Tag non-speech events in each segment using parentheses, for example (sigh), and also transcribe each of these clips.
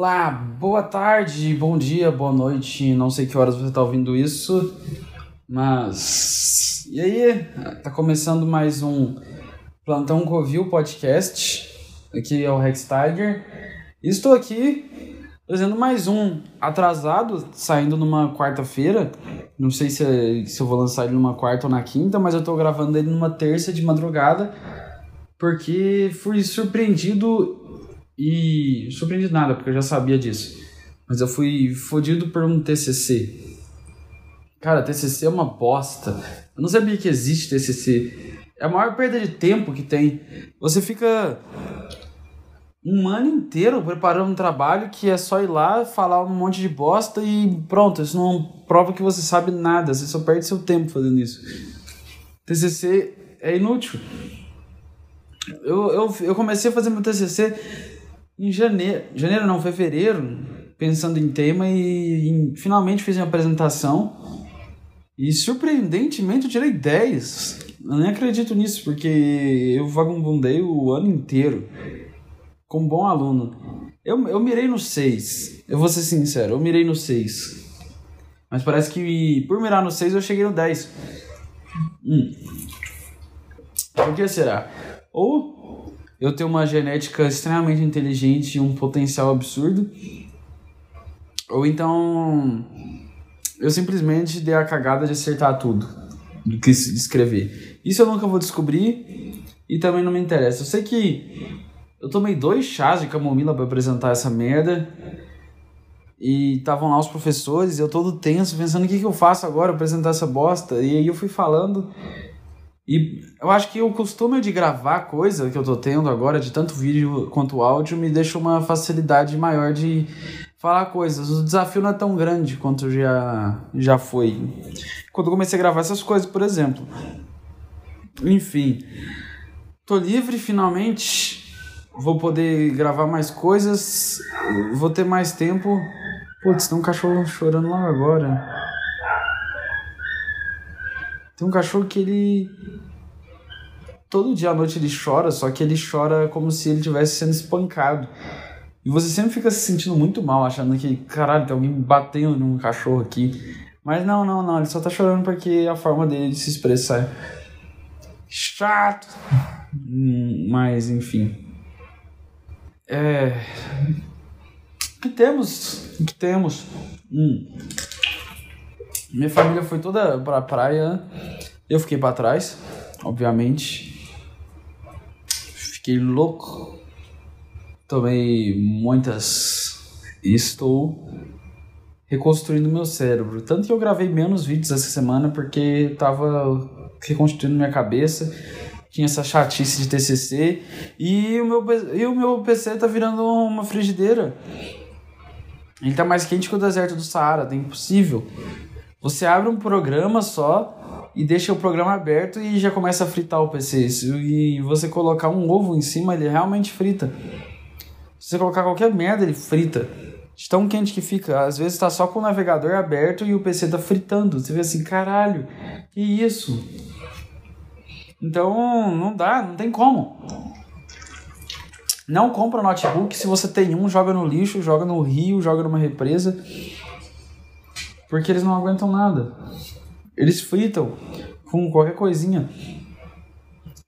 Olá, boa tarde, bom dia, boa noite. Não sei que horas você está ouvindo isso, mas. E aí? Tá começando mais um Plantão Covil podcast. Aqui é o Rex Tiger. Estou aqui fazendo mais um atrasado, saindo numa quarta-feira. Não sei se, se eu vou lançar ele numa quarta ou na quinta, mas eu estou gravando ele numa terça de madrugada porque fui surpreendido e surpreendido nada, porque eu já sabia disso. Mas eu fui fodido por um TCC. Cara, TCC é uma bosta. Eu não sabia que existe TCC. É a maior perda de tempo que tem. Você fica um ano inteiro preparando um trabalho que é só ir lá, falar um monte de bosta e pronto. Isso não prova que você sabe nada. Você só perde seu tempo fazendo isso. TCC é inútil. Eu, eu, eu comecei a fazer meu TCC em janeiro, janeiro não, fevereiro, pensando em tema e, e finalmente fiz uma apresentação e surpreendentemente eu tirei 10. Eu nem acredito nisso, porque eu vagabundei o ano inteiro como bom aluno. Eu, eu mirei no 6, eu vou ser sincero, eu mirei no 6. Mas parece que por mirar no 6 eu cheguei no 10. Hum. Por que será? Ou eu tenho uma genética extremamente inteligente e um potencial absurdo. Ou então eu simplesmente dei a cagada de acertar tudo do que escrever. Isso eu nunca vou descobrir e também não me interessa. Eu sei que eu tomei dois chás de camomila para apresentar essa merda. E estavam lá os professores, eu todo tenso, pensando o que, que eu faço agora, apresentar essa bosta. E aí eu fui falando e eu acho que o costume de gravar coisa que eu tô tendo agora, de tanto vídeo quanto áudio, me deixa uma facilidade maior de falar coisas. O desafio não é tão grande quanto já, já foi. Quando eu comecei a gravar essas coisas, por exemplo. Enfim, tô livre finalmente. Vou poder gravar mais coisas. Vou ter mais tempo. Putz, tem um cachorro chorando lá agora. Tem um cachorro que ele. Todo dia à noite ele chora, só que ele chora como se ele estivesse sendo espancado. E você sempre fica se sentindo muito mal, achando que, caralho, tem alguém batendo num cachorro aqui. Mas não, não, não, ele só tá chorando porque é a forma dele de se expressar. Chato! Mas, enfim. É. O que temos? O que temos? Hum. Minha família foi toda pra praia. Eu fiquei para trás, obviamente. Fiquei louco. Tomei muitas. E estou reconstruindo meu cérebro. Tanto que eu gravei menos vídeos essa semana porque tava reconstruindo minha cabeça. Tinha essa chatice de TCC. E o meu, e o meu PC tá virando uma frigideira. Ele tá mais quente que o deserto do Saara, é impossível. Você abre um programa só e deixa o programa aberto e já começa a fritar o PC. E você colocar um ovo em cima, ele realmente frita. Se você colocar qualquer merda, ele frita. De tão quente que fica. Às vezes tá só com o navegador aberto e o PC tá fritando. Você vê assim, caralho, que isso? Então, não dá, não tem como. Não compra notebook. Se você tem um, joga no lixo, joga no rio, joga numa represa. Porque eles não aguentam nada. Eles fritam com qualquer coisinha.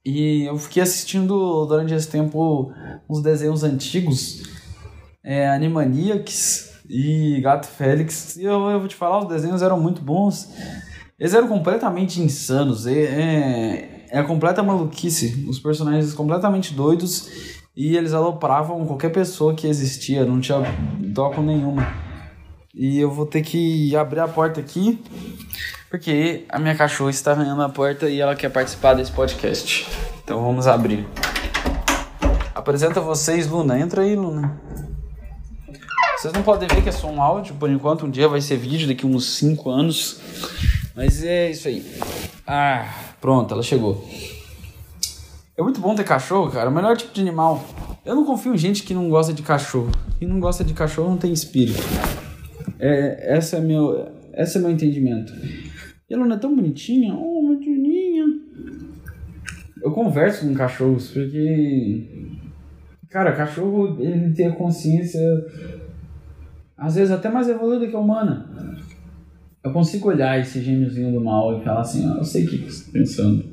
E eu fiquei assistindo durante esse tempo uns desenhos antigos, é, Animaniacs e Gato Félix. E eu, eu vou te falar, os desenhos eram muito bons. Eles eram completamente insanos. É, é, é a completa maluquice. Os personagens completamente doidos. E eles alopravam qualquer pessoa que existia. Não tinha dó nenhuma. E eu vou ter que abrir a porta aqui, porque a minha cachorra está arranhando a porta e ela quer participar desse podcast. Então vamos abrir. Apresenta vocês, Luna. Entra aí, Luna. Vocês não podem ver que é só um áudio, por enquanto. Um dia vai ser vídeo, daqui uns 5 anos. Mas é isso aí. Ah, pronto, ela chegou. É muito bom ter cachorro, cara. O melhor tipo de animal. Eu não confio em gente que não gosta de cachorro. Quem não gosta de cachorro não tem espírito. É, essa é meu, esse é meu entendimento. E ela não é tão bonitinha, oh, uma bonitinha. Eu converso com cachorros porque, cara, cachorro ele tem a consciência às vezes até mais evoluída que a humana. Eu consigo olhar esse gêniozinho do mal e falar assim, ah, eu sei o que você está pensando.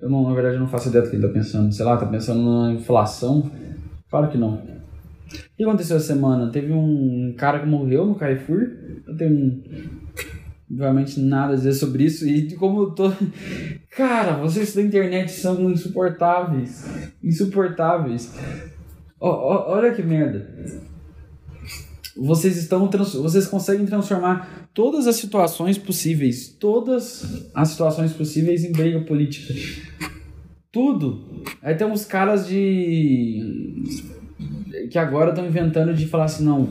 Eu não, na verdade, eu não faço ideia do que ele está pensando. Sei lá, tá pensando na inflação? Claro que não. O que aconteceu essa semana? Teve um cara que morreu no Carrefour. Eu tenho obviamente nada a dizer sobre isso. E como eu tô. (laughs) Cara, vocês da internet são insuportáveis. Insuportáveis. Olha que merda. Vocês estão trans... vocês conseguem transformar todas as situações possíveis, todas as situações possíveis em briga política. Tudo. Aí tem uns caras de que agora estão inventando de falar assim, não,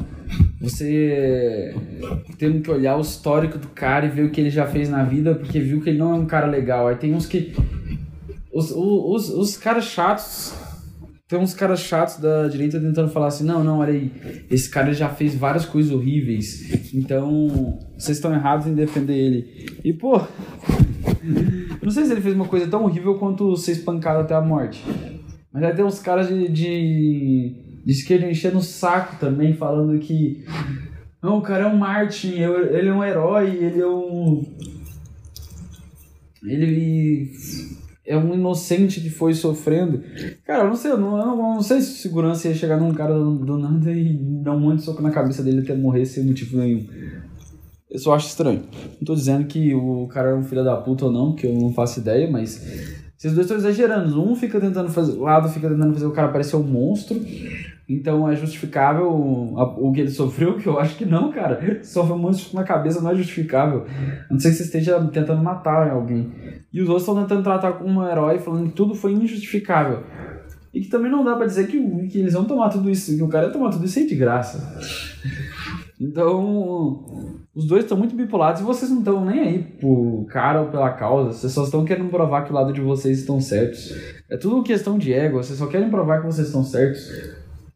você tem que olhar o histórico do cara e ver o que ele já fez na vida, porque viu que ele não é um cara legal. Aí tem uns que. Os, os, os caras chatos. Tem uns caras chatos da direita tentando falar assim: não, não, olha aí, esse cara já fez várias coisas horríveis, então vocês estão errados em defender ele. E pô, não sei se ele fez uma coisa tão horrível quanto ser espancado até a morte. Mas aí tem uns caras de, de Diz que ele enchendo o saco também, falando que. Não, o cara é um Martin, ele é um herói, ele é um. Ele é um inocente que foi sofrendo. Cara, eu não sei, eu não, eu não sei se segurança ia chegar num cara do, do nada e dar um monte de soco na cabeça dele até morrer sem motivo nenhum. Eu só acho estranho. Não tô dizendo que o cara é um filho da puta ou não, que eu não faço ideia, mas esses dois estão exagerando. Um fica tentando fazer. O lado fica tentando fazer o cara parecer um monstro. Então é justificável o que ele sofreu, que eu acho que não, cara. Sofrer um monstro na cabeça não é justificável. A não sei que você esteja tentando matar alguém. E os outros estão tentando tratar como um herói, falando que tudo foi injustificável. E que também não dá pra dizer que, que eles vão tomar tudo isso, que o cara ia tomar tudo isso aí de graça. Então, os dois estão muito bipolados e vocês não estão nem aí por cara ou pela causa. Vocês só estão querendo provar que o lado de vocês estão certos. É tudo questão de ego. Vocês só querem provar que vocês estão certos.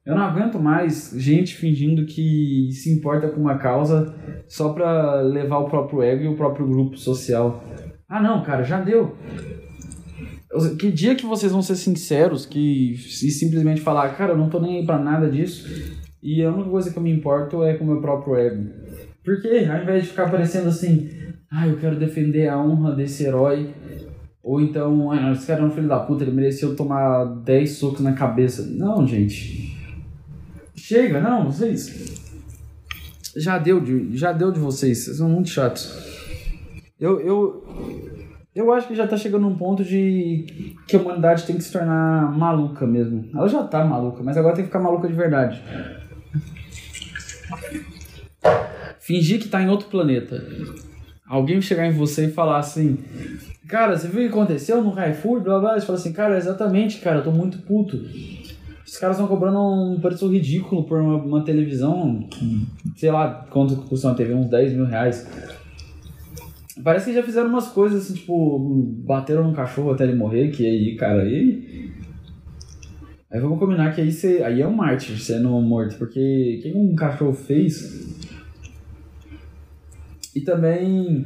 Eu não aguento mais gente fingindo que se importa com uma causa só pra levar o próprio ego e o próprio grupo social. Ah, não, cara, já deu. Que dia que vocês vão ser sinceros que e simplesmente falar, cara, eu não tô nem aí pra nada disso e a única coisa que eu me importo é com o meu próprio ego. Porque ao invés de ficar parecendo assim, ah, eu quero defender a honra desse herói, ou então, ah, esse cara é um filho da puta, ele mereceu tomar 10 socos na cabeça. Não, gente. Chega, não, vocês. Já deu de, já deu de vocês, vocês são muito chatos. Eu, eu, eu acho que já tá chegando num ponto de que a humanidade tem que se tornar maluca mesmo. Ela já tá maluca, mas agora tem que ficar maluca de verdade. Fingir que tá em outro planeta. Alguém chegar em você e falar assim: Cara, você viu o que aconteceu no Carrefour? Blá blá. Você fala assim: Cara, exatamente, cara, eu tô muito puto. Os caras estão cobrando um preço ridículo por uma, uma, televisão, sei lá quanto custa uma TV, uns 10 mil reais. Parece que já fizeram umas coisas assim, tipo, bateram no cachorro até ele morrer, que aí, cara, aí Aí vamos combinar que aí, você, aí é um mártir sendo morto, porque o que um cachorro fez? E também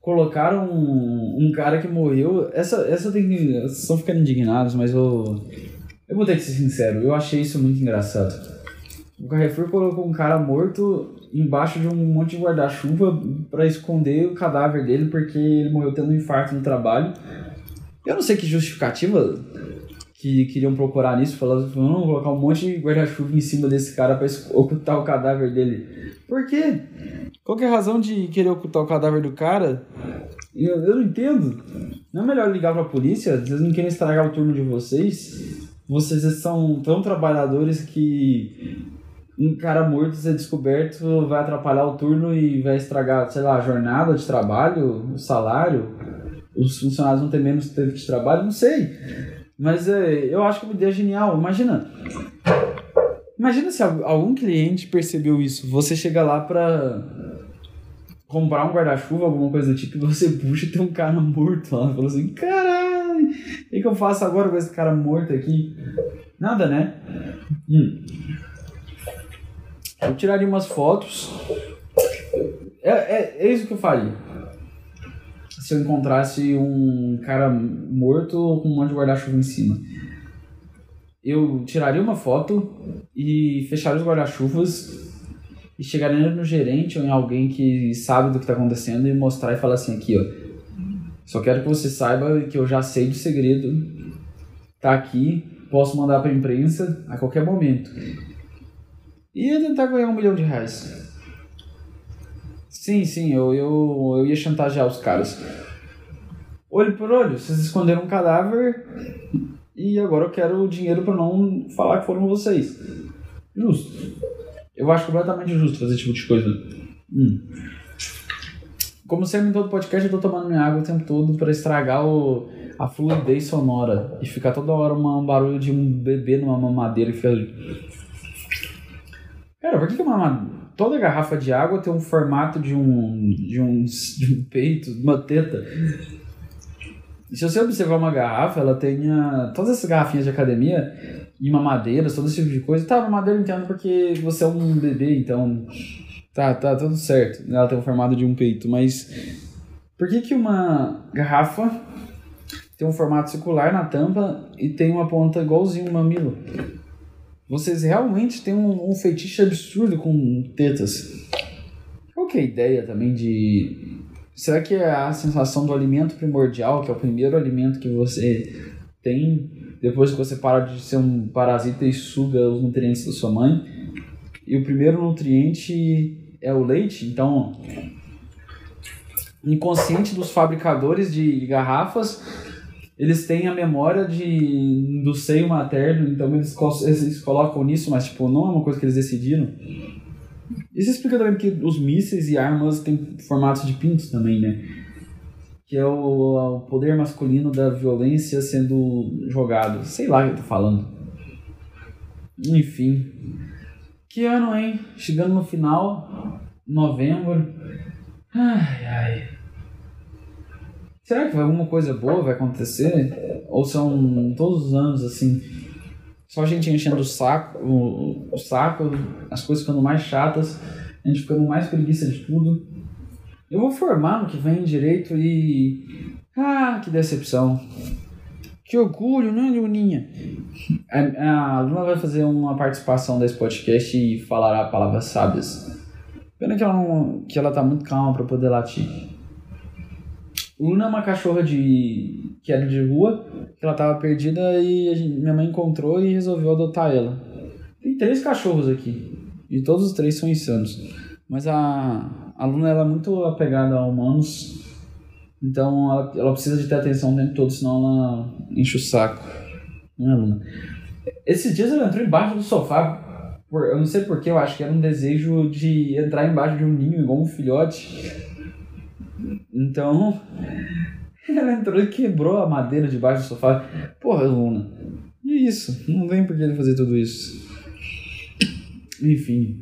colocaram um, um cara que morreu. Essa, essa tem que. Vocês estão ficando indignados, mas eu. Eu vou ter que ser sincero, eu achei isso muito engraçado. O Carrefour colocou um cara morto embaixo de um monte de guarda-chuva para esconder o cadáver dele porque ele morreu tendo um infarto no trabalho. Eu não sei que justificativa que queriam procurar nisso, falando, vamos colocar um monte de guarda-chuva em cima desse cara para ocultar o cadáver dele. Por quê? Qual que é a razão de querer ocultar o cadáver do cara? Eu, eu não entendo. Não é melhor ligar para a polícia? Vocês não querem estragar o turno de vocês? Vocês são tão trabalhadores que um cara morto ser descoberto vai atrapalhar o turno e vai estragar, sei lá, a jornada de trabalho, o salário, os funcionários vão ter menos tempo de trabalho, não sei. Mas é, eu acho que uma ideia genial. Imagina. Imagina se algum cliente percebeu isso. Você chega lá pra comprar um guarda-chuva, alguma coisa do tipo, e você puxa e tem um cara morto lá. Fala assim, caralho, o que, eu faço agora com esse cara morto aqui? Nada, né? Hum. Eu tiraria umas fotos. É, é, é isso que eu faria se eu encontrasse um cara morto com um monte de guarda-chuva em cima. eu tiraria uma foto e fecharia os guarda-chuvas e chegaria no gerente ou em alguém que sabe do que está acontecendo e mostrar e falar assim aqui, ó. Só quero que você saiba que eu já sei do segredo. Tá aqui, posso mandar para imprensa a qualquer momento. E ia tentar ganhar um milhão de reais. Sim, sim, eu, eu, eu ia chantagear os caras. Olho por olho, vocês esconderam um cadáver e agora eu quero o dinheiro para não falar que foram vocês. Justo. Eu acho completamente justo fazer esse tipo de coisa. Hum. Como sempre em todo podcast, eu tô tomando minha água o tempo todo para estragar o, a fluidez sonora e ficar toda hora uma, um barulho de um bebê numa mamadeira que fica. Cara, por que, que uma, toda garrafa de água tem um formato de um, de um, de um peito, de uma teta? Se você observar uma garrafa, ela tem a, todas essas garrafinhas de academia e mamadeiras, todo esse tipo de coisa. Tá, mamadeira eu entendo porque você é um bebê, então Tá, tá tudo certo. Ela tem o formato de um peito, mas por que que uma garrafa tem um formato circular na tampa e tem uma ponta igualzinho um mamilo? Vocês realmente têm um, um feitiço absurdo com tetas. Qual que é a ideia também de... Será que é a sensação do alimento primordial, que é o primeiro alimento que você tem depois que você para de ser um parasita e suga os nutrientes da sua mãe? E o primeiro nutriente é o leite, então inconsciente dos fabricadores de garrafas, eles têm a memória de, do seio materno, então eles, eles colocam nisso, mas tipo, não é uma coisa que eles decidiram. Isso explica também porque os mísseis e armas têm formatos de pintos também, né? Que é o, o poder masculino da violência sendo jogado. Sei lá o que eu tô falando. Enfim. Que ano, hein? Chegando no final, novembro. Ai, ai. Será que alguma coisa boa vai acontecer? Ou são todos os anos assim? Só a gente enchendo o saco, o, o saco, as coisas ficando mais chatas, a gente ficando mais preguiça de tudo. Eu vou formar no que vem direito e. Ah, que decepção. Que orgulho, né, Luninha? A, a Luna vai fazer uma participação desse podcast e falará palavras sábias. Pena que ela, não, que ela tá muito calma para poder latir. Luna é uma cachorra de que era de rua, que ela tava perdida e gente, minha mãe encontrou e resolveu adotar ela. Tem três cachorros aqui e todos os três são insanos. Mas a, a Luna ela é muito apegada a humanos então ela, ela precisa de ter atenção o tempo todo, senão ela enche o saco. Não é, Luna? Esses dias ela entrou embaixo do sofá. Por, eu não sei porquê, eu acho que era um desejo de entrar embaixo de um ninho igual um filhote. Então. Ela entrou e quebrou a madeira debaixo do sofá. Porra, Luna. E isso? Não vem por que ele fazer tudo isso. Enfim.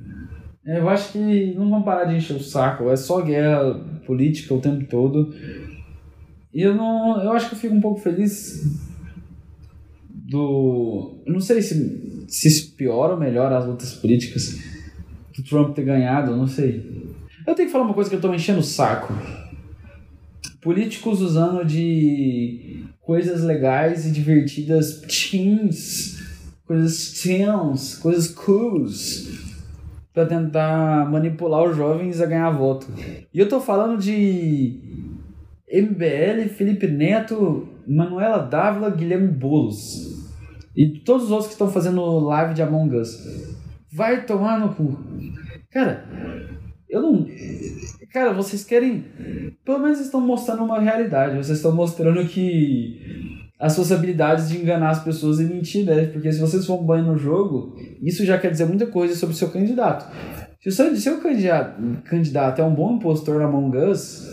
Eu acho que não vão parar de encher o saco. É só guerra política o tempo todo. E eu não. Eu acho que eu fico um pouco feliz do. Eu não sei se, se isso piora ou melhora as lutas políticas do Trump ter ganhado, eu não sei. Eu tenho que falar uma coisa que eu tô me enchendo o saco. Políticos usando de coisas legais e divertidas, teens, coisas teens, coisas cools para tentar manipular os jovens a ganhar voto. E eu tô falando de MBL, Felipe Neto, Manuela Dávila, Guilherme Boulos. E todos os outros que estão fazendo live de Among Us. Vai tomar no cu. Cara, eu não. Cara, vocês querem. Pelo menos estão mostrando uma realidade. Vocês estão mostrando que as suas habilidades de enganar as pessoas e mentir, né? Porque se vocês for banho no jogo, isso já quer dizer muita coisa sobre o seu candidato. Se o seu, seu candidato, candidato é um bom impostor na Among Us,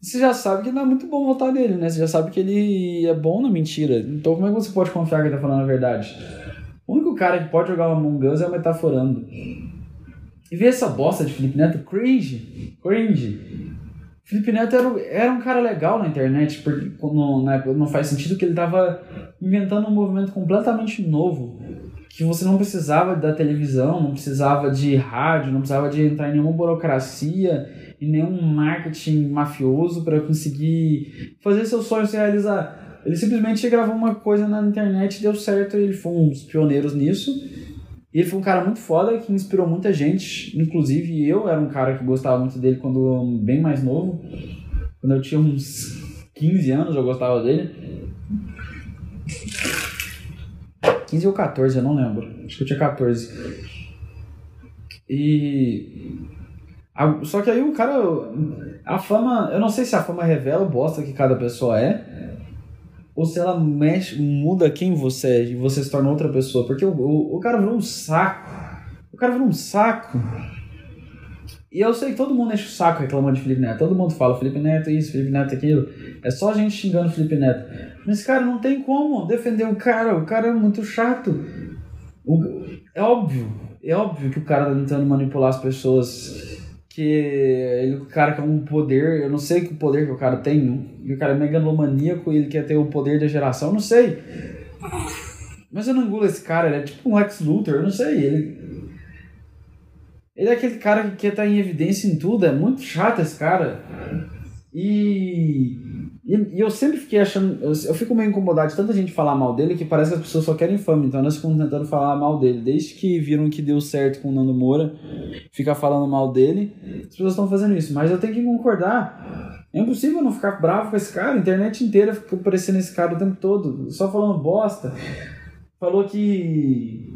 você já sabe que não é muito bom votar nele, né? Você já sabe que ele é bom na mentira. Então como é que você pode confiar que ele tá falando a verdade? O único cara que pode jogar uma Among Us é o Metaforando. E ver essa bosta de Felipe Neto, cringe, cringe. Felipe Neto era, era um cara legal na internet, porque época não faz sentido que ele estava inventando um movimento completamente novo. Que você não precisava da televisão, não precisava de rádio, não precisava de entrar em nenhuma burocracia, em nenhum marketing mafioso para conseguir fazer seus sonhos se realizar. Ele simplesmente gravou uma coisa na internet e deu certo, ele foi um dos pioneiros nisso. Ele foi um cara muito foda que inspirou muita gente, inclusive eu era um cara que gostava muito dele quando bem mais novo. Quando eu tinha uns 15 anos eu gostava dele. 15 ou 14, eu não lembro. Acho que eu tinha 14. E. Só que aí o cara. A fama. Eu não sei se a fama revela o bosta que cada pessoa é. Ou se ela mexe, muda quem você é e você se torna outra pessoa. Porque o, o, o cara virou um saco. O cara virou um saco. E eu sei que todo mundo enche o saco reclamando de Felipe Neto. Todo mundo fala Felipe Neto isso, Felipe Neto aquilo. É só a gente xingando Felipe Neto. Mas, cara, não tem como defender o cara. O cara é muito chato. O, é óbvio. É óbvio que o cara tá tentando manipular as pessoas. Que ele, o cara quer um poder. Eu não sei que poder que o cara tem. Que o cara é megalomaníaco e ele quer ter o poder da geração. Não sei. Mas eu não engulo esse cara. Ele é tipo um Lex Luthor. Eu não sei. Ele. Ele é aquele cara que quer estar em evidência em tudo. É muito chato esse cara. E, e, e, eu sempre fiquei achando. Eu, eu, fico meio incomodado de tanta gente falar mal dele que parece que as pessoas só querem fama. Então nós ficamos tentando falar mal dele. Desde que viram que deu certo com o Nando Moura, ficar falando mal dele, as pessoas estão fazendo isso. Mas eu tenho que concordar. É impossível não ficar bravo com esse cara. A internet inteira fica aparecendo esse cara o tempo todo, só falando bosta. Falou que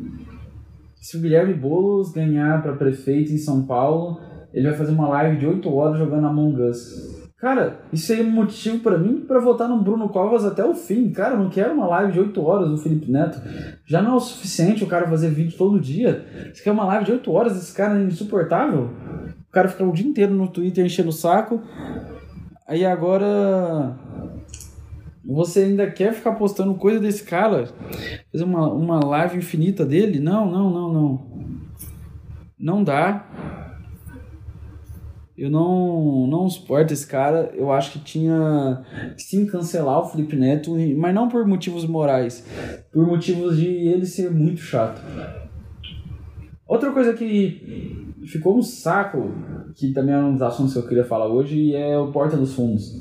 se o Guilherme Boulos ganhar para prefeito em São Paulo, ele vai fazer uma live de 8 horas jogando Among Us. Cara, isso aí é motivo para mim para votar no Bruno Covas até o fim. Cara, eu não quero uma live de 8 horas do Felipe Neto. Já não é o suficiente o cara fazer vídeo todo dia. Você quer uma live de 8 horas? Esse cara é insuportável. O cara fica o dia inteiro no Twitter enchendo o saco. Aí agora você ainda quer ficar postando coisa desse cara? Fazer uma, uma live infinita dele? Não, não, não, não. Não dá. Eu não, não suporto esse cara. Eu acho que tinha sim cancelar o Felipe Neto, mas não por motivos morais, por motivos de ele ser muito chato. Outra coisa que ficou um saco, que também é um dos assuntos que eu queria falar hoje, é o Porta dos Fundos.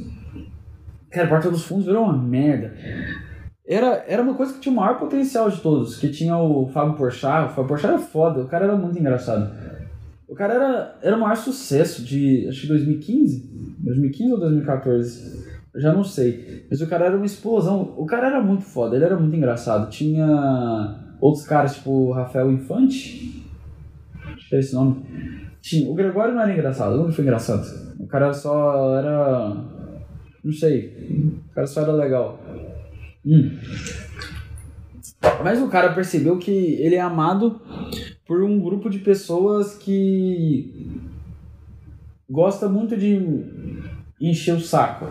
Cara, Porta dos Fundos virou uma merda. Era, era uma coisa que tinha o maior potencial de todos, que tinha o Fábio Porchat. O Fábio Porchat era foda, o cara era muito engraçado. O cara era, era o maior sucesso de, acho que 2015, 2015 ou 2014, eu já não sei. Mas o cara era uma explosão. O cara era muito foda, ele era muito engraçado. Tinha outros caras, tipo Rafael Infante, acho que é esse nome. Tinha, o Gregório não era engraçado, não foi engraçado. O cara só era, não sei, o cara só era legal. Hum. Mas o cara percebeu que ele é amado por um grupo de pessoas que gosta muito de encher o saco.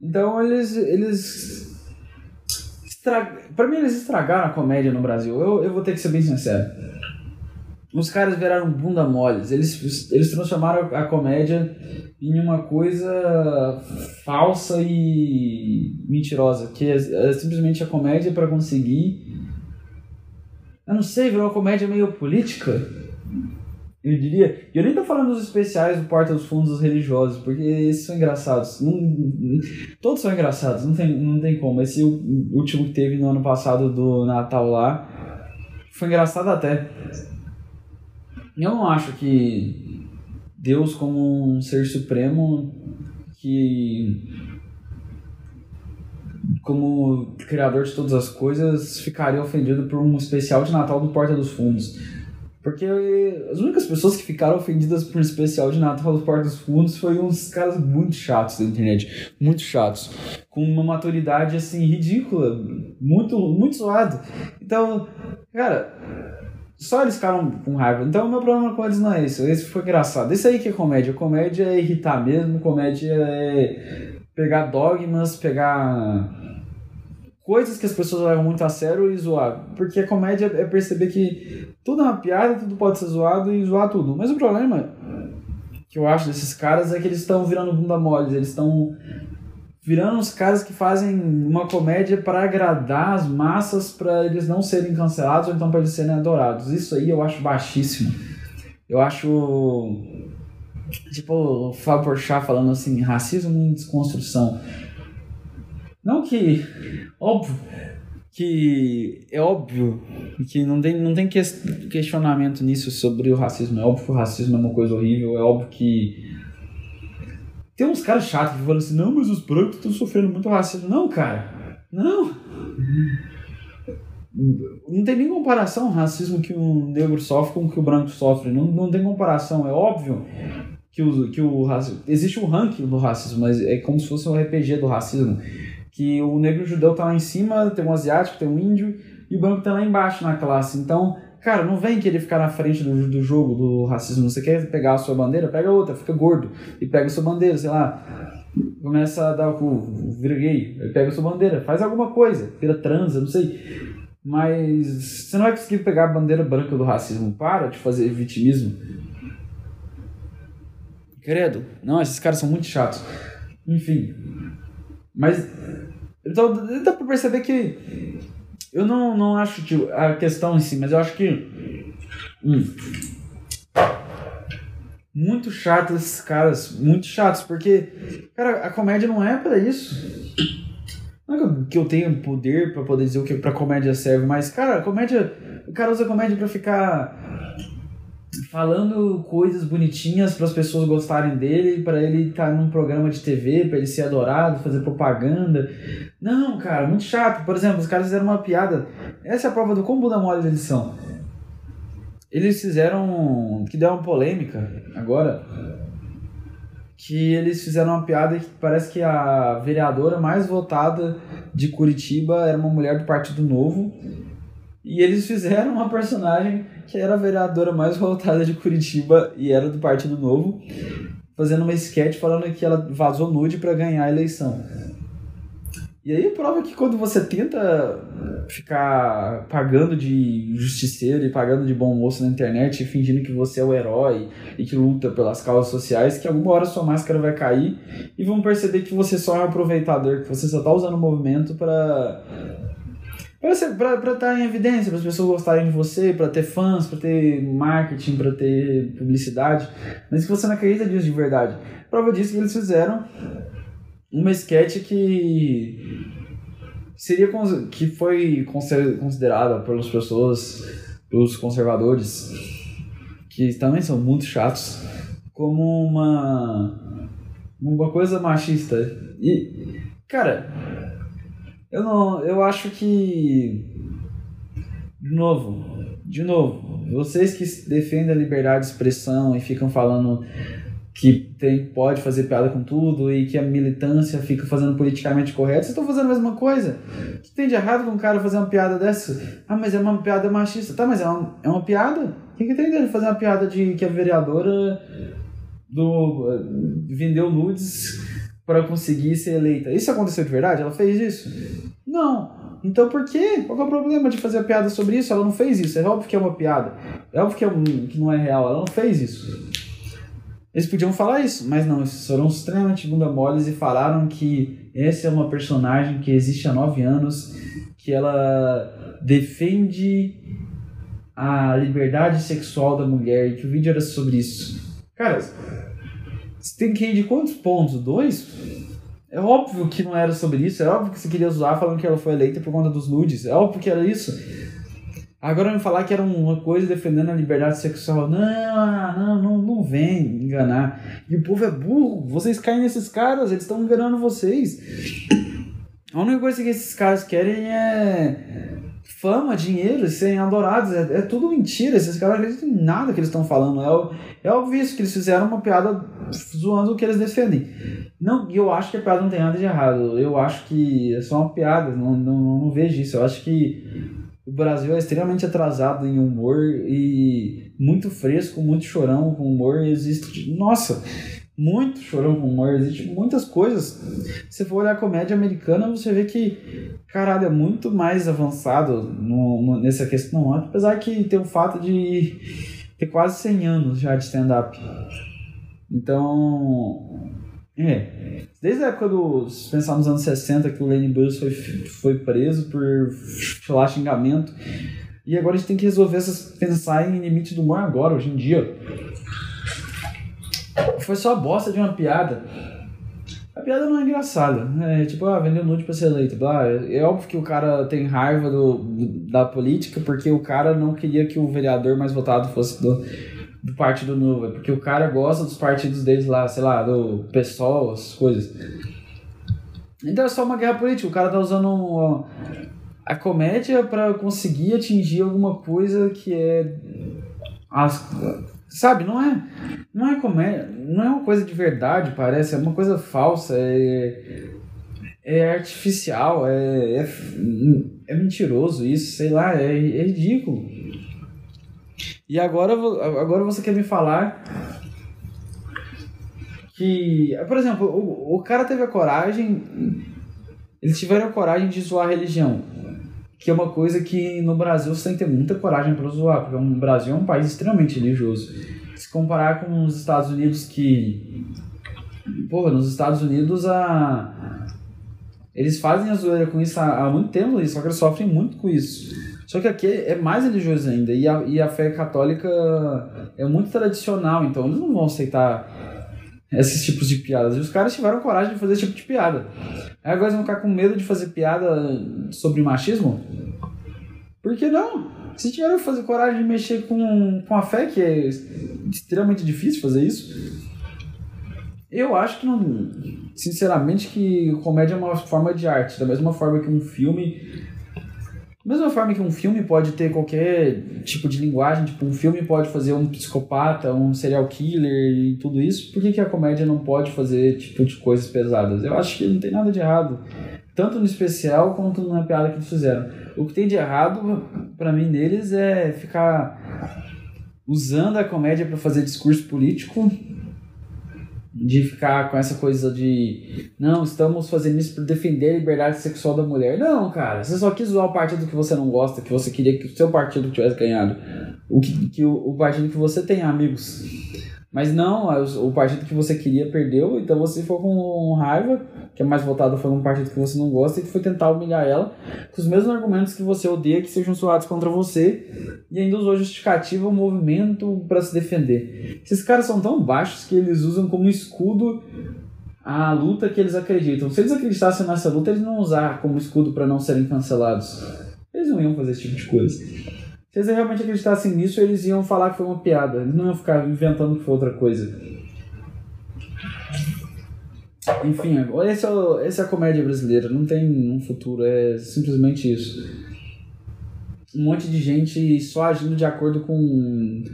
Então eles eles estra... para mim eles estragaram a comédia no Brasil. Eu, eu vou ter que ser bem sincero. Os caras viraram bunda moles. Eles, eles transformaram a comédia em uma coisa falsa e mentirosa, que é, é simplesmente a comédia para conseguir eu não sei, virou uma comédia meio política. Eu diria. E eu nem tô falando dos especiais do Porta dos Fundos religiosos, porque esses são engraçados. Não, todos são engraçados, não tem, não tem como. Esse último que teve no ano passado do Natal lá foi engraçado até. Eu não acho que Deus, como um ser supremo que como criador de todas as coisas, ficaria ofendido por um especial de Natal do Porta dos Fundos. Porque as únicas pessoas que ficaram ofendidas por um especial de Natal do Porta dos Fundos foi uns caras muito chatos da internet. Muito chatos. Com uma maturidade, assim, ridícula. Muito, muito zoado. Então, cara, só eles ficaram com raiva. Então, o meu problema com eles não é isso. Esse foi engraçado. Esse aí que é comédia. Comédia é irritar mesmo. Comédia é pegar dogmas, pegar coisas que as pessoas levam muito a sério e zoar. Porque a comédia é perceber que tudo é uma piada, tudo pode ser zoado e zoar tudo. Mas o problema que eu acho desses caras é que eles estão virando bunda mole, eles estão virando os caras que fazem uma comédia para agradar as massas, para eles não serem cancelados ou então para eles serem adorados. Isso aí eu acho baixíssimo. Eu acho tipo o Fábio Porchat falando assim, racismo em desconstrução. Não que. Óbvio. Que é óbvio que não tem, não tem questionamento nisso sobre o racismo. É óbvio que o racismo é uma coisa horrível. É óbvio que. Tem uns caras chatos que falam assim: não, mas os brancos estão sofrendo muito racismo. Não, cara. Não. Não tem nem comparação o racismo que um negro sofre com o que o branco sofre. Não, não tem comparação. É óbvio que o, que o racismo. Existe o ranking do racismo, mas é como se fosse um RPG do racismo. Que o negro judeu tá lá em cima, tem um asiático, tem um índio, e o branco tá lá embaixo na classe. Então, cara, não vem querer ficar na frente do, do jogo do racismo. Você quer pegar a sua bandeira? Pega outra, fica gordo. E pega a sua bandeira, sei lá. Começa a dar o vira gay, pega a sua bandeira, faz alguma coisa, vira transa, não sei. Mas você não vai conseguir pegar a bandeira branca do racismo. Para de fazer vitimismo. Credo. Não, esses caras são muito chatos. Enfim. Mas. Então, dá pra perceber que. Eu não, não acho que a questão em si, mas eu acho que. Hum, muito chato esses caras. Muito chatos, porque. Cara, a comédia não é para isso. Não é que eu tenho poder para poder dizer o que pra comédia serve, mas, cara, a comédia. O cara usa a comédia para ficar falando coisas bonitinhas para as pessoas gostarem dele, para ele estar tá num programa de TV, para ele ser adorado, fazer propaganda. Não, cara, muito chato. Por exemplo, os caras fizeram uma piada. Essa é a prova do quão bunda mole eles são. Eles fizeram. que deu uma polêmica agora. Que eles fizeram uma piada que parece que a vereadora mais votada de Curitiba era uma mulher do Partido Novo. E eles fizeram uma personagem que era a vereadora mais voltada de Curitiba e era do Partido Novo, fazendo uma sketch falando que ela vazou nude para ganhar a eleição. E aí prova que quando você tenta ficar pagando de justiceiro e pagando de bom moço na internet, fingindo que você é o herói e que luta pelas causas sociais, que alguma hora sua máscara vai cair e vão perceber que você só é um aproveitador, que você só tá usando o movimento para para estar tá em evidência, para as pessoas gostarem de você, para ter fãs, para ter marketing, para ter publicidade, mas que você não acredita disso de verdade. Prova disso que eles fizeram uma sketch que seria que foi considerada pelas pessoas, pelos conservadores, que também são muito chatos, como uma uma coisa machista. E cara, eu não. Eu acho que. De novo. De novo. Vocês que defendem a liberdade de expressão e ficam falando que tem, pode fazer piada com tudo e que a militância fica fazendo politicamente correto, vocês estão fazendo a mesma coisa. O que tem de errado com um cara fazer uma piada dessa? Ah, mas é uma piada machista. Tá, mas é uma, é uma piada? O que, que tem dele fazer uma piada de que a vereadora do, vendeu nudes para conseguir ser eleita. Isso aconteceu de verdade? Ela fez isso? Não. Então por quê? Qual é o problema de fazer a piada sobre isso? Ela não fez isso. É óbvio que é uma piada. É óbvio que, é um, que não é real. Ela não fez isso. Eles podiam falar isso, mas não. Eles foram extremamente bunda moles e falaram que essa é uma personagem que existe há nove anos, que ela defende a liberdade sexual da mulher e que o vídeo era sobre isso. Cara, você tem que ir de quantos pontos? Dois? É óbvio que não era sobre isso. É óbvio que você queria zoar falando que ela foi eleita por conta dos nudes. É óbvio que era isso. Agora me falar que era uma coisa defendendo a liberdade sexual. Não, não, não, não vem enganar. E o povo é burro. Vocês caem nesses caras, eles estão enganando vocês. A única coisa que esses caras querem é fama, dinheiro, serem adorados. É, é tudo mentira. Esses caras acreditam em nada que eles estão falando. É, é óbvio isso, que eles fizeram uma piada zoando o que eles defendem. Não, eu acho que a piada não tem nada de errado. Eu acho que é só uma piada. Não, não, não vejo isso. Eu acho que o Brasil é extremamente atrasado em humor e muito fresco, muito chorão com humor. Existe. Nossa! Muito chorão com humor, existe muitas coisas. Se for olhar comédia americana, você vê que, caralho, é muito mais avançado no, no, nessa questão, apesar que tem o fato de ter quase 100 anos já de stand-up. Então, é. Desde a época dos. Pensar nos anos 60 que o Lenny Bruce foi, foi preso por xingamento. E agora a gente tem que resolver essas. pensar em limite do humor agora, hoje em dia. Foi só bosta de uma piada. A piada não é engraçada. É tipo, ah, vendeu nude pra ser eleito. Blá. É óbvio que o cara tem raiva do, da política porque o cara não queria que o vereador mais votado fosse do, do partido novo. É porque o cara gosta dos partidos deles lá, sei lá, do PSOL, as coisas. Então é só uma guerra política. O cara tá usando a comédia para conseguir atingir alguma coisa que é. As, sabe, não é. Não é comédia. Não é uma coisa de verdade, parece. É uma coisa falsa. É, é artificial. É, é, é mentiroso isso, sei lá. É, é ridículo. E agora, agora você quer me falar que, por exemplo, o, o cara teve a coragem, eles tiveram a coragem de zoar a religião, que é uma coisa que no Brasil você tem que ter muita coragem para zoar, porque o Brasil é um país extremamente religioso. Se comparar com os Estados Unidos que, porra, nos Estados Unidos a eles fazem a zoeira com isso há, muito tempo, só que eles sofrem muito com isso. Só que aqui é mais religioso ainda, e a, e a fé católica é muito tradicional, então eles não vão aceitar esses tipos de piadas. E os caras tiveram coragem de fazer esse tipo de piada. Aí agora eles vão ficar com medo de fazer piada sobre machismo? Por que não? Se tiveram fazer coragem de mexer com, com a fé, que é extremamente difícil fazer isso, eu acho que não. Sinceramente, que comédia é uma forma de arte. Da mesma forma que um filme da mesma forma que um filme pode ter qualquer tipo de linguagem, tipo, um filme pode fazer um psicopata, um serial killer e tudo isso, por que, que a comédia não pode fazer tipo de coisas pesadas? Eu acho que não tem nada de errado, tanto no especial quanto na piada que eles fizeram. O que tem de errado, para mim, neles é ficar usando a comédia para fazer discurso político de ficar com essa coisa de não, estamos fazendo isso para defender a liberdade sexual da mulher. Não, cara, você só quis zoar o partido que você não gosta, que você queria que o seu partido tivesse ganhado. O que, que o, o partido que você tem amigos. Mas não, o partido que você queria perdeu, então você foi com raiva, que é mais votado foi um partido que você não gosta, e foi tentar humilhar ela com os mesmos argumentos que você odeia que sejam soados contra você, e ainda usou justificativa o movimento para se defender. Esses caras são tão baixos que eles usam como escudo a luta que eles acreditam. Se eles acreditassem nessa luta, eles não usar como escudo para não serem cancelados. Eles não iam fazer esse tipo de coisa. Se eles realmente acreditassem nisso, eles iam falar que foi uma piada. Eles não iam ficar inventando que foi outra coisa. Enfim, esse é, essa é a comédia brasileira. Não tem um futuro, é simplesmente isso. Um monte de gente só agindo de acordo com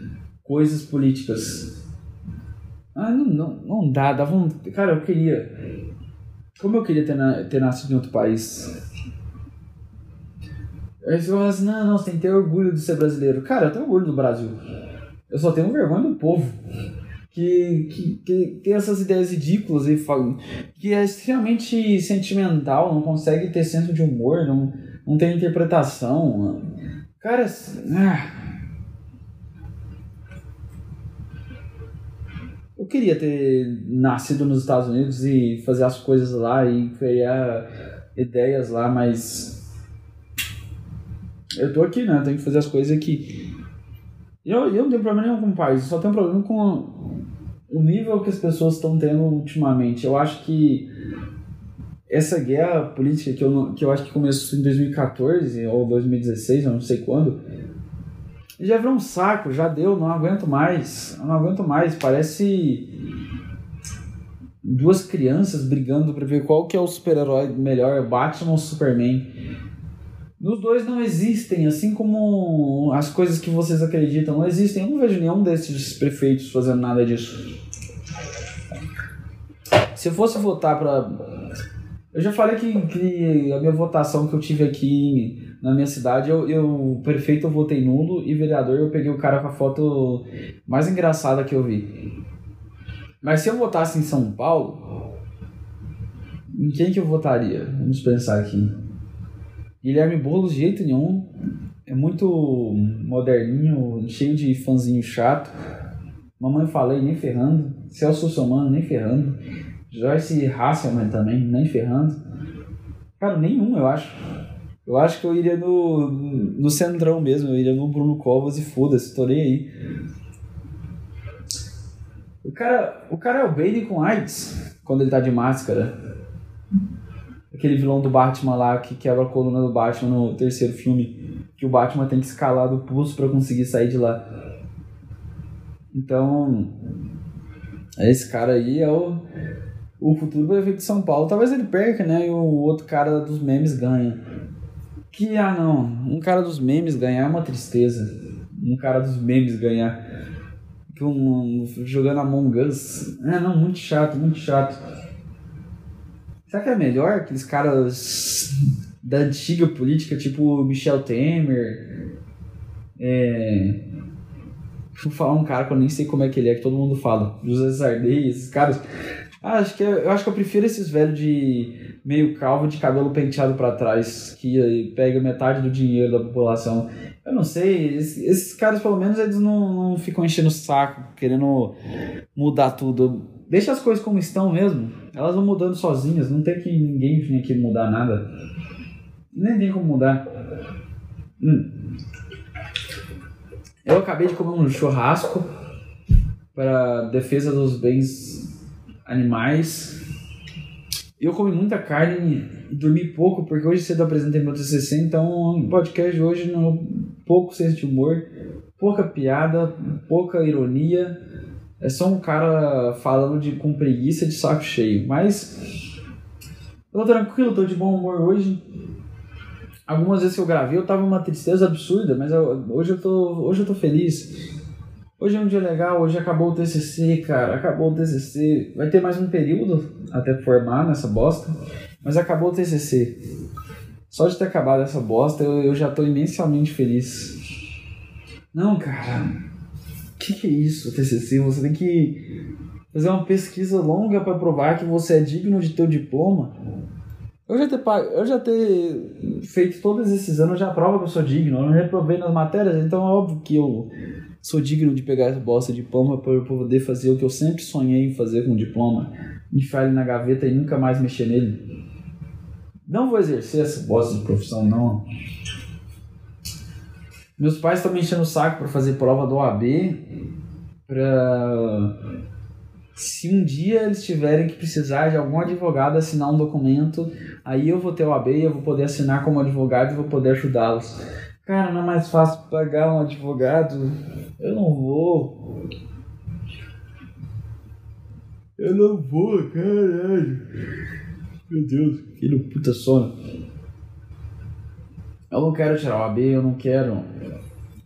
coisas políticas. Ah, não, não, não dá, dá vontade. Cara, eu queria. Como eu queria ter, na, ter nascido em outro país. Aí você fala assim, não, não, você tem que ter orgulho de ser brasileiro. Cara, eu tenho orgulho do Brasil. Eu só tenho vergonha do povo. Que, que, que tem essas ideias ridículas e que é extremamente sentimental, não consegue ter senso de humor, não, não tem interpretação. Cara, ah. eu queria ter nascido nos Estados Unidos e fazer as coisas lá e criar ideias lá, mas eu tô aqui, né? Eu tenho que fazer as coisas aqui. Eu, eu não tenho problema nenhum com o país, eu só tenho problema com o nível que as pessoas estão tendo ultimamente. Eu acho que essa guerra política que eu, que eu acho que começou em 2014 ou 2016, eu não sei quando, já virou um saco, já deu, não aguento mais, não aguento mais. Parece duas crianças brigando para ver qual que é o super-herói melhor, Batman ou Superman. Nos dois não existem, assim como as coisas que vocês acreditam não existem. Eu não vejo nenhum desses prefeitos fazendo nada disso. Se eu fosse votar para. Eu já falei que, que a minha votação que eu tive aqui na minha cidade, eu, eu prefeito eu votei nulo e vereador eu peguei o cara com a foto mais engraçada que eu vi. Mas se eu votasse em São Paulo, em quem que eu votaria? Vamos pensar aqui. Guilherme Boulos, de jeito nenhum. É muito moderninho, cheio de fãzinho chato. Mamãe Falei, nem ferrando. Celso Somano, nem ferrando. Joyce Hasselman também, nem ferrando. Cara, nenhum, eu acho. Eu acho que eu iria no, no Centrão mesmo, eu iria no Bruno Covas e foda-se, torei aí. O cara, o cara é o Bane com AIDS. quando ele tá de máscara. Aquele vilão do Batman lá que quebra a coluna do Batman no terceiro filme. Que o Batman tem que escalar do pulso para conseguir sair de lá. Então, esse cara aí é o, o futuro prefeito de São Paulo. Talvez ele perca, né? E o outro cara dos memes ganha. Que, ah não, um cara dos memes ganhar é uma tristeza. Um cara dos memes ganhar. Um, um, jogando Among Us. É, não, muito chato, muito chato. Será que é melhor aqueles caras da antiga política, tipo Michel Temer? É. Vou falar um cara que eu nem sei como é que ele é, que todo mundo fala. José Sardei, esses caras. Ah, acho que é, eu acho que eu prefiro esses velhos de meio calvo de cabelo penteado para trás, que pega metade do dinheiro da população. Eu não sei, esses, esses caras pelo menos eles não, não ficam enchendo o saco, querendo mudar tudo. Deixa as coisas como estão mesmo. Elas vão mudando sozinhas, não tem que ninguém vir aqui mudar nada. Nem tem como mudar. Hum. Eu acabei de comer um churrasco para defesa dos bens animais. Eu comi muita carne e dormi pouco, porque hoje cedo apresentei meu TCC, então o podcast hoje não pouco senso de humor, pouca piada, pouca ironia. É só um cara falando de com preguiça de saco cheio. Mas tô tranquilo, tô de bom humor hoje. Algumas vezes que eu gravei eu tava uma tristeza absurda, mas eu, hoje, eu tô, hoje eu tô feliz. Hoje é um dia legal, hoje acabou o TCC, cara, acabou o TCC. Vai ter mais um período até formar nessa bosta, mas acabou o TCC. Só de ter acabado essa bosta, eu, eu já tô imensamente feliz. Não, cara, que, que é isso, TCC? Você tem que fazer uma pesquisa longa para provar que você é digno de ter o diploma. Eu já ter, eu já ter feito todos esses anos, já prova que eu sou digno. Eu não reprovei nas matérias, então é óbvio que eu sou digno de pegar essa bosta de diploma para poder fazer o que eu sempre sonhei em fazer com o diploma. Enfiar ele na gaveta e nunca mais mexer nele. Não vou exercer essa bosta de profissão, não. Meus pais estão me enchendo o saco para fazer prova do OAB. Pra se um dia eles tiverem que precisar de algum advogado assinar um documento, aí eu vou ter o AB e eu vou poder assinar como advogado e vou poder ajudá-los. Cara, não é mais fácil pagar um advogado? Eu não vou. Eu não vou, caralho. Meu Deus, que puta sono. Eu não quero tirar o AB, eu não quero.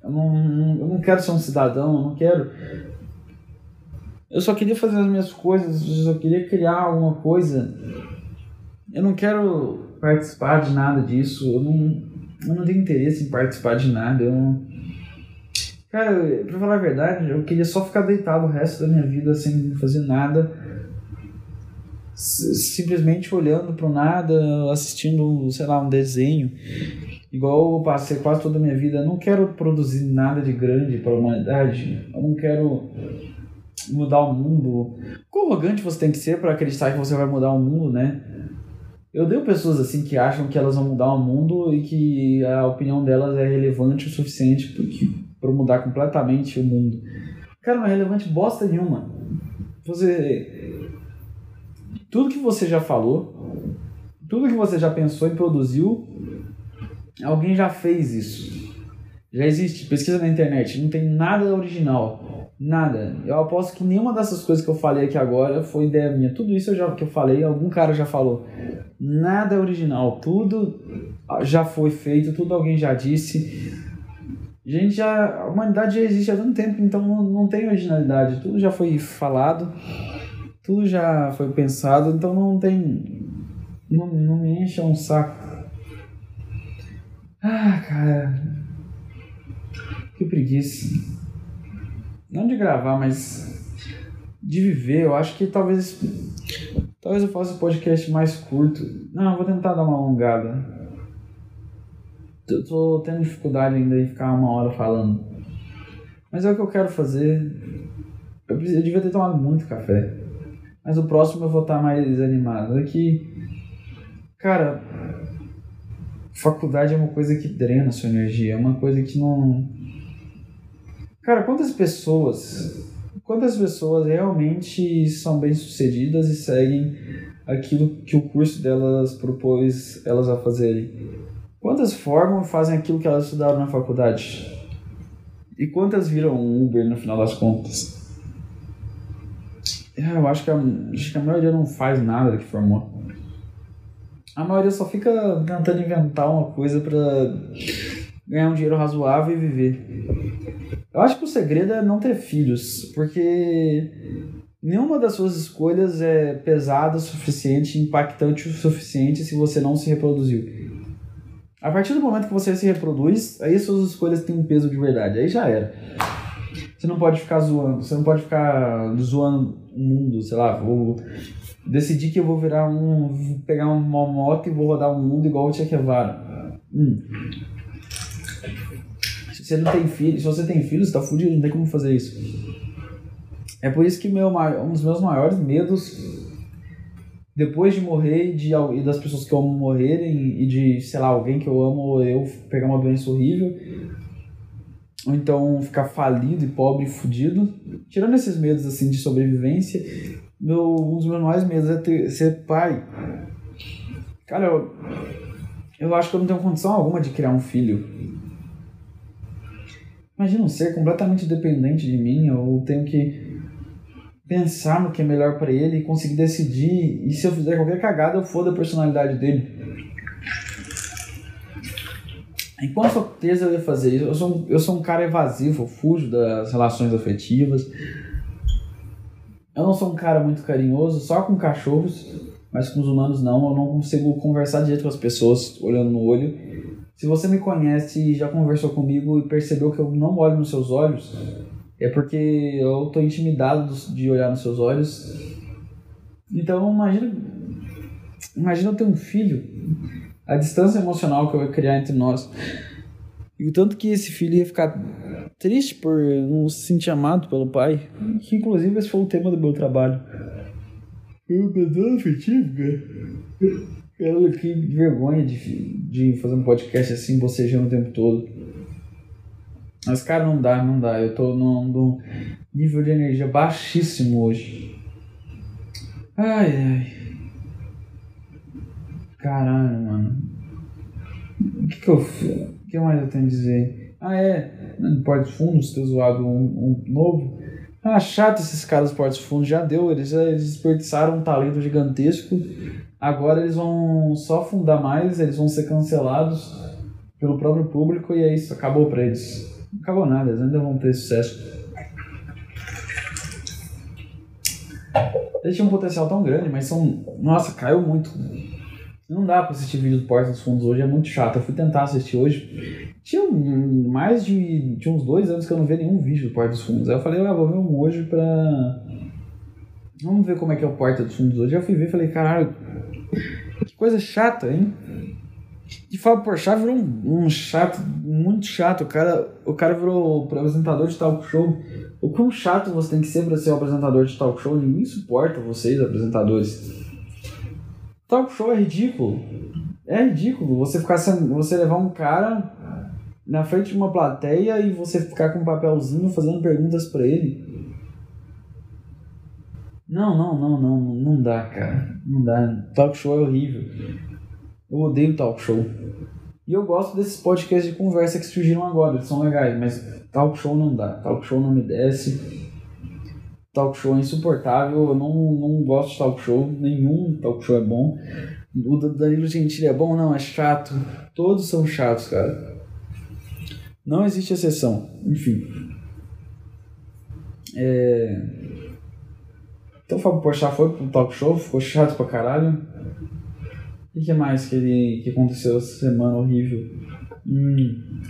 Eu não, eu não quero ser um cidadão, eu não quero eu só queria fazer as minhas coisas, eu só queria criar alguma coisa. Eu não quero participar de nada disso, eu não, eu não tenho interesse em participar de nada. Eu não... Cara, pra falar a verdade, eu queria só ficar deitado o resto da minha vida sem fazer nada. Simplesmente olhando pro nada, assistindo, sei lá, um desenho. Igual eu passei quase toda a minha vida. Eu não quero produzir nada de grande para a humanidade. Eu não quero mudar o mundo. Quão arrogante você tem que ser para acreditar que você vai mudar o mundo, né? Eu dei pessoas assim que acham que elas vão mudar o mundo e que a opinião delas é relevante o suficiente para mudar completamente o mundo. Cara, não é relevante bosta nenhuma. Você. Tudo que você já falou, tudo que você já pensou e produziu, alguém já fez isso. Já existe. Pesquisa na internet. Não tem nada original. Nada. Eu aposto que nenhuma dessas coisas que eu falei aqui agora foi ideia minha. Tudo isso eu já, que eu falei, algum cara já falou. Nada original. Tudo já foi feito, tudo alguém já disse. Gente, já, a humanidade já existe há tanto tempo, então não, não tem originalidade. Tudo já foi falado, tudo já foi pensado, então não tem. Não, não me encha um saco. Ah, cara. Que preguiça não de gravar, mas de viver. Eu acho que talvez talvez eu faça o um podcast mais curto. Não, vou tentar dar uma alongada. Eu tô tendo dificuldade ainda em ficar uma hora falando. Mas é o que eu quero fazer. Eu, eu devia ter tomado muito café. Mas o próximo eu vou estar mais animado. É que, cara, faculdade é uma coisa que drena sua energia. É uma coisa que não Cara, quantas pessoas. quantas pessoas realmente são bem-sucedidas e seguem aquilo que o curso delas propôs elas a fazerem? Quantas formam e fazem aquilo que elas estudaram na faculdade? E quantas viram um Uber no final das contas? É, eu acho que, a, acho que a maioria não faz nada que formou. A maioria só fica tentando inventar uma coisa para ganhar um dinheiro razoável e viver. Eu acho que o segredo é não ter filhos, porque nenhuma das suas escolhas é pesada o suficiente, impactante o suficiente se você não se reproduziu. A partir do momento que você se reproduz, aí suas escolhas têm um peso de verdade. Aí já era. Você não pode ficar zoando, você não pode ficar zoando o mundo, sei lá, vou decidir que eu vou virar um. Vou pegar uma moto e vou rodar o mundo igual o Che Guevara. Hum. Se você não tem filho, se você tem filho, você tá fudido, não tem como fazer isso. É por isso que meu, um dos meus maiores medos depois de morrer de, e das pessoas que eu amo morrerem e de, sei lá, alguém que eu amo eu pegar uma doença horrível ou então ficar falido e pobre e fudido. Tirando esses medos assim de sobrevivência, meu, um dos meus maiores medos é ter, ser pai. Cara, eu, eu acho que eu não tenho condição alguma de criar um filho. Imagina um ser completamente dependente de mim, eu tenho que pensar no que é melhor para ele e conseguir decidir. E se eu fizer qualquer cagada, eu foda a personalidade dele. E com certeza eu ia fazer isso. Eu sou, um, eu sou um cara evasivo, eu fujo das relações afetivas. Eu não sou um cara muito carinhoso, só com cachorros, mas com os humanos não. Eu não consigo conversar direito com as pessoas, olhando no olho. Se você me conhece e já conversou comigo e percebeu que eu não olho nos seus olhos, é porque eu tô intimidado de olhar nos seus olhos. Então imagina, imagina eu ter um filho a distância emocional que eu ia criar entre nós. E o tanto que esse filho ia ficar triste por não se sentir amado pelo pai. Que inclusive esse foi o tema do meu trabalho. Eu pensando afetivo, cara. Eu que vergonha de, de fazer um podcast assim, bocejando o tempo todo. Mas, cara, não dá, não dá. Eu tô num, num nível de energia baixíssimo hoje. Ai, ai. Caralho, mano. O que, que eu fiz? Que mais eu tenho a dizer? Ah, é. No Portos Fundos, ter zoado um, um, novo. Ah, chato esses caras do Portos Fundos. Já deu. Eles, já, eles desperdiçaram um talento gigantesco. Agora eles vão só fundar mais. Eles vão ser cancelados pelo próprio público. E é isso. Acabou pra eles. Não acabou nada. Eles ainda vão ter sucesso. Eles tinham um potencial tão grande, mas são. Nossa, caiu muito. Não dá pra assistir vídeo do Porta dos Fundos hoje, é muito chato. Eu fui tentar assistir hoje. Tinha mais de. Tinha uns dois anos que eu não vi nenhum vídeo do Porta dos Fundos. Aí eu falei, ah, vou ver um hoje pra. Vamos ver como é que é o Porta dos Fundos hoje. Eu fui ver e falei, caralho, que coisa chata, hein? De Fábio Porchat virou um, um, chato, muito chato. O cara, o cara virou apresentador de talk show. O quão chato você tem que ser para ser um apresentador de talk show? Ninguém suporta vocês, apresentadores. Talk show é ridículo. É ridículo você ficar sendo, você levar um cara na frente de uma plateia e você ficar com um papelzinho fazendo perguntas para ele. Não, não, não, não, não dá, cara. Não dá. Talk show é horrível. Eu odeio talk show. E eu gosto desses podcasts de conversa que surgiram agora, eles são legais, mas talk show não dá. Talk show não me desce talk show é insuportável. Eu não, não gosto de talk show, nenhum talk show é bom. O Danilo Gentili é bom? Não, é chato. Todos são chatos, cara. Não existe exceção. Enfim. É... Então o Fábio Porchat foi pro talk show, ficou chato pra caralho. O que mais que, ele, que aconteceu essa semana horrível? Hum.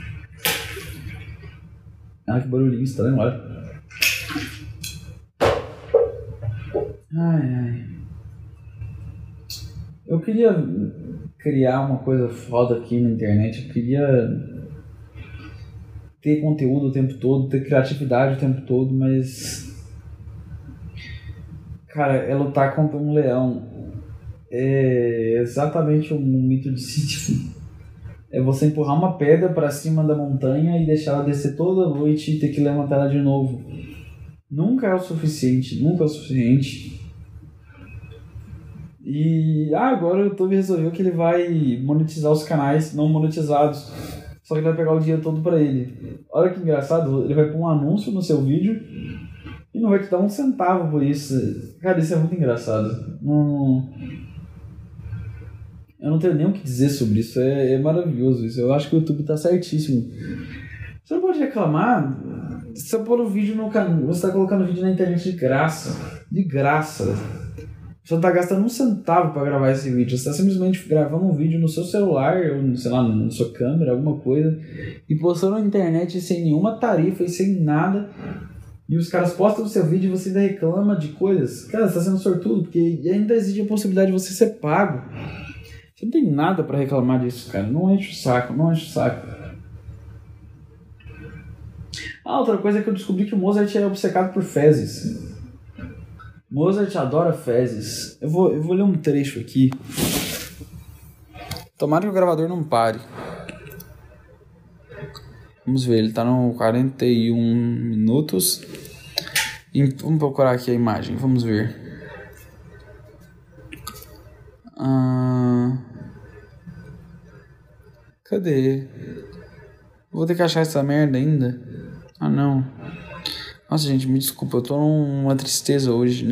Ah, que barulhinho estranho, olha. Ai, ai. Eu queria criar uma coisa foda aqui na internet. Eu queria ter conteúdo o tempo todo, ter criatividade o tempo todo, mas. Cara, é lutar contra um leão. É exatamente o mito de Sísifo. É você empurrar uma pedra para cima da montanha e deixar ela descer toda noite e ter que levantar ela de novo. Nunca é o suficiente, nunca é o suficiente. E ah, agora o YouTube resolveu que ele vai monetizar os canais não monetizados. Só que ele vai pegar o dinheiro todo para ele. Olha que engraçado, ele vai pôr um anúncio no seu vídeo e não vai te dar um centavo por isso. Cara, isso é muito engraçado. Não... Eu não tenho nem o que dizer sobre isso. É, é maravilhoso isso. Eu acho que o YouTube tá certíssimo. Você não pode reclamar. Você tá pôr o vídeo no canal. Você tá colocando vídeo na internet de graça. De graça. Você não tá gastando um centavo para gravar esse vídeo. Você tá simplesmente gravando um vídeo no seu celular, ou sei lá, na sua câmera, alguma coisa, e postando na internet sem nenhuma tarifa e sem nada. E os caras postam o seu vídeo e você ainda reclama de coisas. Cara, você tá sendo sortudo, porque ainda existe a possibilidade de você ser pago. Você não tem nada para reclamar disso, cara. Não enche o saco, não enche o saco. Ah, outra coisa é que eu descobri que o Mozart é obcecado por fezes. Mozart adora fezes. Eu vou, eu vou ler um trecho aqui. Tomara que o gravador não pare. Vamos ver, ele tá no 41 minutos. Vamos procurar aqui a imagem, vamos ver. Ah, cadê? Vou ter que achar essa merda ainda. Ah não. Nossa, gente, me desculpa, eu tô numa tristeza hoje.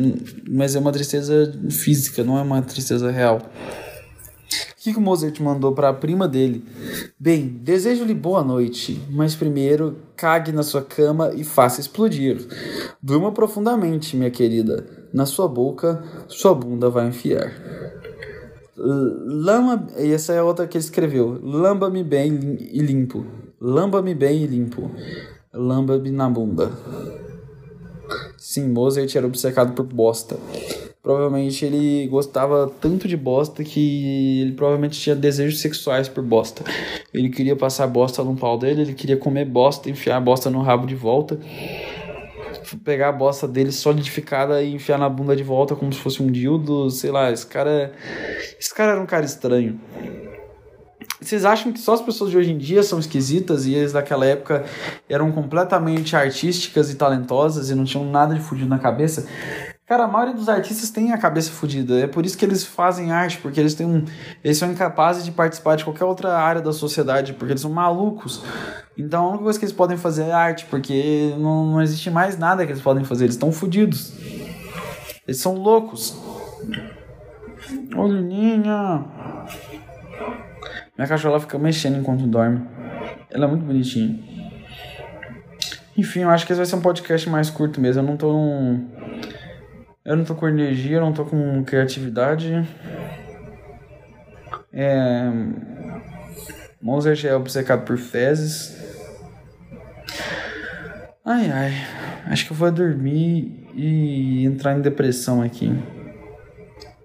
Mas é uma tristeza física, não é uma tristeza real. O que, que o Mozart mandou para a prima dele? Bem, desejo-lhe boa noite, mas primeiro cague na sua cama e faça explodir. Durma profundamente, minha querida. Na sua boca, sua bunda vai enfiar. Lama, essa é a outra que ele escreveu. Lamba-me bem e limpo. Lamba-me bem e limpo. Lamba-me na bunda. Sim, Mozart era obcecado por bosta. Provavelmente ele gostava tanto de bosta que ele provavelmente tinha desejos sexuais por bosta. Ele queria passar bosta no pau dele, ele queria comer bosta, enfiar a bosta no rabo de volta, pegar a bosta dele solidificada e enfiar na bunda de volta como se fosse um dildo, sei lá, esse cara, esse cara era um cara estranho. Vocês acham que só as pessoas de hoje em dia são esquisitas e eles daquela época eram completamente artísticas e talentosas e não tinham nada de fudido na cabeça? Cara, a maioria dos artistas tem a cabeça fodida. É por isso que eles fazem arte, porque eles têm um, eles são incapazes de participar de qualquer outra área da sociedade, porque eles são malucos. Então a única coisa que eles podem fazer é arte, porque não, não existe mais nada que eles podem fazer. Eles estão fodidos. Eles são loucos. Ô, Lininha. Minha cachorra fica mexendo enquanto dorme. Ela é muito bonitinha. Enfim, eu acho que esse vai ser um podcast mais curto mesmo. Eu não tô num... Eu não tô com energia, eu não tô com criatividade. É... É obcecado por fezes. Ai ai. Acho que eu vou dormir e entrar em depressão aqui.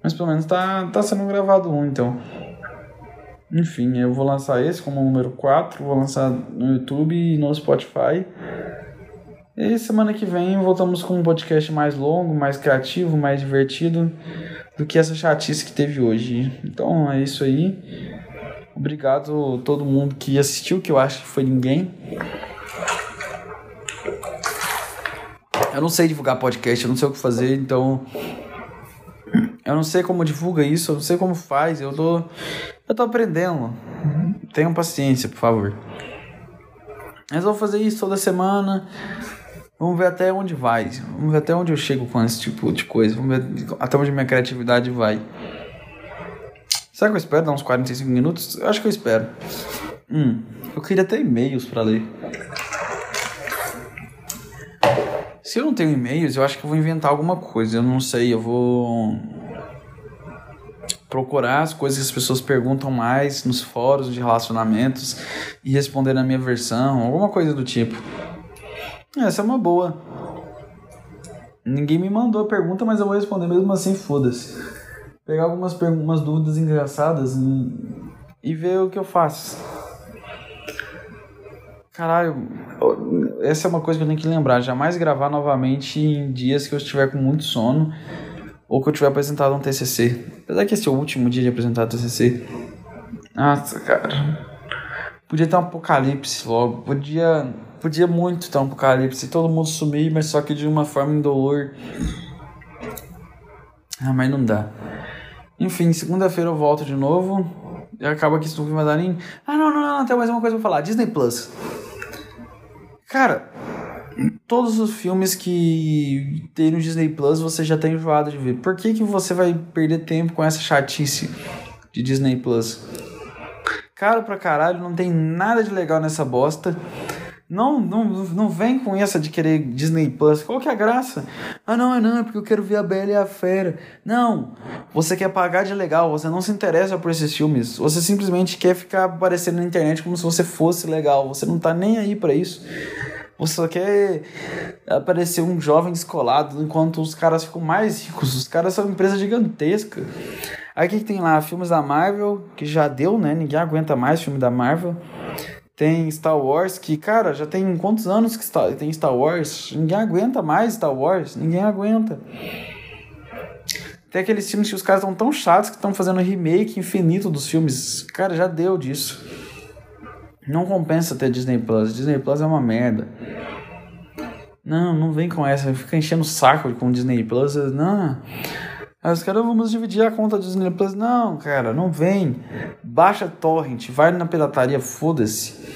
Mas pelo menos tá, tá sendo gravado um, então. Enfim, eu vou lançar esse como número 4, vou lançar no YouTube e no Spotify. E semana que vem voltamos com um podcast mais longo, mais criativo, mais divertido do que essa chatice que teve hoje. Então é isso aí. Obrigado a todo mundo que assistiu, que eu acho que foi ninguém. Eu não sei divulgar podcast, eu não sei o que fazer, então eu não sei como divulga isso, eu não sei como faz, eu tô eu tô aprendendo. Tenham paciência, por favor. Mas vou fazer isso toda semana. Vamos ver até onde vai. Vamos ver até onde eu chego com esse tipo de coisa. Vamos ver até onde minha criatividade vai. Será que eu espero dar uns 45 minutos? Eu acho que eu espero. Hum, eu queria ter e-mails para ler. Se eu não tenho e-mails, eu acho que eu vou inventar alguma coisa. Eu não sei, eu vou procurar as coisas que as pessoas perguntam mais nos fóruns de relacionamentos e responder na minha versão, alguma coisa do tipo. Essa é uma boa. Ninguém me mandou a pergunta, mas eu vou responder mesmo assim, foda-se. Pegar algumas umas dúvidas engraçadas e, e ver o que eu faço. Caralho, essa é uma coisa que eu tenho que lembrar. Jamais gravar novamente em dias que eu estiver com muito sono ou que eu tiver apresentado um TCC. Apesar que esse é o último dia de apresentar TCC. Nossa, cara. Podia ter um apocalipse logo. Podia. podia muito ter um apocalipse, todo mundo sumir, mas só que de uma forma indolor. Ah, mas não dá. Enfim, segunda-feira eu volto de novo. E acaba que isso não vai dar. Ah, não, não, não, tem mais uma coisa pra falar. Disney Plus. Cara, todos os filmes que tem no Disney Plus você já tá enjoado de ver. Por que, que você vai perder tempo com essa chatice de Disney Plus? Caro pra caralho, não tem nada de legal nessa bosta. Não, não, não vem com essa de querer Disney Plus. Qual que é a graça? Ah, não, é não, é porque eu quero ver a Bela e a Fera. Não, você quer pagar de legal, você não se interessa por esses filmes. Você simplesmente quer ficar aparecendo na internet como se você fosse legal. Você não tá nem aí para isso. Você só quer aparecer um jovem descolado enquanto os caras ficam mais ricos. Os caras são uma empresa gigantesca. Aí o que, tem lá? Filmes da Marvel, que já deu, né? Ninguém aguenta mais filme da Marvel. Tem Star Wars, que, cara, já tem quantos anos que está, tem Star Wars? Ninguém aguenta mais Star Wars, ninguém aguenta. Tem aqueles filmes que os caras estão tão chatos que estão fazendo remake infinito dos filmes. Cara, já deu disso. Não compensa ter Disney Plus. Disney Plus é uma merda. Não, não vem com essa. Fica enchendo o saco com Disney Plus. Não. Aí os caras, vamos dividir a conta do Disney Plus. Não, cara, não vem. Baixa torrent, vai na pirataria, foda-se.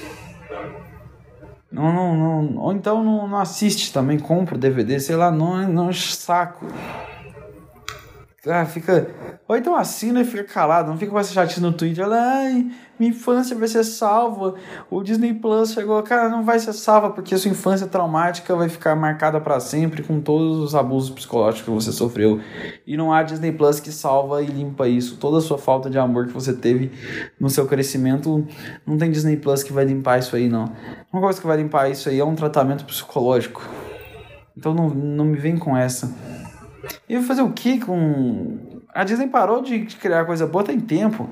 Não, não, não. Ou então não, não assiste também, compra o DVD, sei lá, não, não saco. Ah, fica. Ou então assina e fica calado, não fica essa chatice no Twitter. Ai, minha infância vai ser salva. O Disney Plus chegou, cara, não vai ser salva porque sua infância traumática vai ficar marcada para sempre com todos os abusos psicológicos que você sofreu. E não há Disney Plus que salva e limpa isso. Toda a sua falta de amor que você teve no seu crescimento, não tem Disney Plus que vai limpar isso aí, não. Uma coisa que vai limpar isso aí é um tratamento psicológico. Então não, não me vem com essa. E fazer o que com. A Disney parou de criar coisa boa tem tempo.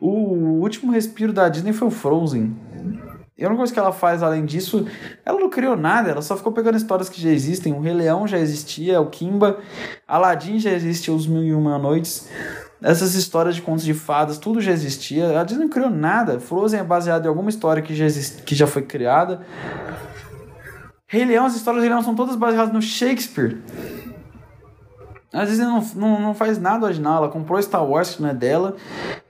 O último respiro da Disney foi o Frozen. E a única coisa que ela faz além disso, ela não criou nada, ela só ficou pegando histórias que já existem. O Rei Leão já existia, o Kimba, Aladdin já existia, Os Mil e Uma Noites. Essas histórias de contos de fadas, tudo já existia. A Disney não criou nada. Frozen é baseado em alguma história que já, exist... que já foi criada. Rei Leão, as histórias do Rei Leão são todas baseadas no Shakespeare. Às vezes não, não, não faz nada original. Ela comprou Star Wars, que não é dela.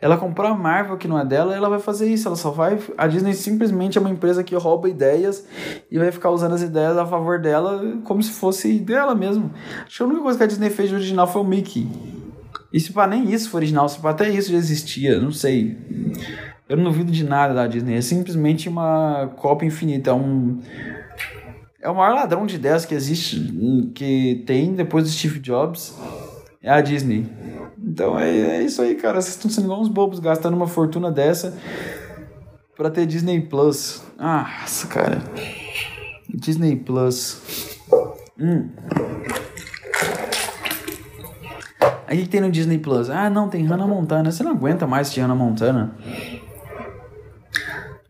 Ela comprou a Marvel, que não é dela. ela vai fazer isso. Ela só vai. A Disney simplesmente é uma empresa que rouba ideias e vai ficar usando as ideias a favor dela como se fosse dela mesmo. Acho que a única coisa que a Disney fez de original foi o Mickey. E se pá, nem isso foi original, se pá, até isso já existia. Não sei. Eu não duvido de nada da Disney. É simplesmente uma cópia infinita. É um é o maior ladrão de ideias que existe, que tem depois do Steve Jobs, é a Disney. Então é, é isso aí, cara. Vocês estão sendo uns bobos gastando uma fortuna dessa pra ter Disney Plus. Ah, nossa, cara. Disney Plus. Hum. Aí que tem no Disney Plus? Ah, não, tem Hannah Montana. Você não aguenta mais assistir Hannah Montana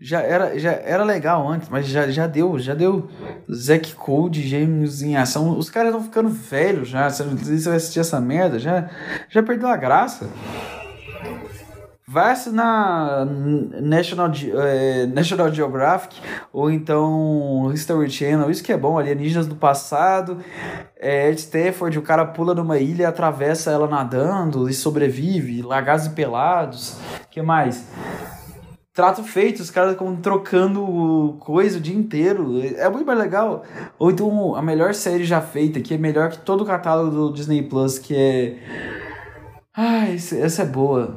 já era, já era legal antes, mas já, já deu, já deu Zack Code, Gêmeos em ação. Os caras estão ficando velhos já. Você vai assistir essa merda, já, já perdeu a graça. Vai na National, é, National Geographic ou então History Channel, isso que é bom, alienígenas do passado. É, Ed Stafford, o cara pula numa ilha, atravessa ela nadando e sobrevive. Lagados e pelados. que mais? Trato feito, os caras ficam trocando coisa o dia inteiro. É muito mais legal. Ou então a melhor série já feita, que é melhor que todo o catálogo do Disney Plus, que é. Ah, essa é boa.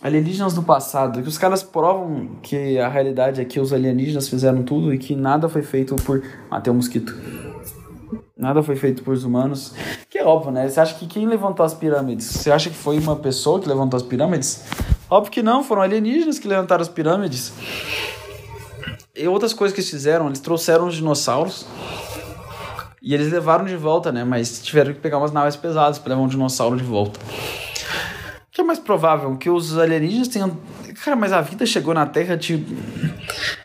Alienígenas do passado, que os caras provam que a realidade é que os alienígenas fizeram tudo e que nada foi feito por. Matei um mosquito. Nada foi feito por humanos. Que é óbvio, né? Você acha que quem levantou as pirâmides? Você acha que foi uma pessoa que levantou as pirâmides? Óbvio que não, foram alienígenas que levantaram as pirâmides. E outras coisas que eles fizeram, eles trouxeram os dinossauros. E eles levaram de volta, né? Mas tiveram que pegar umas naves pesadas para levar um dinossauro de volta. O que é mais provável? Que os alienígenas tenham. Cara, mas a vida chegou na Terra, tipo.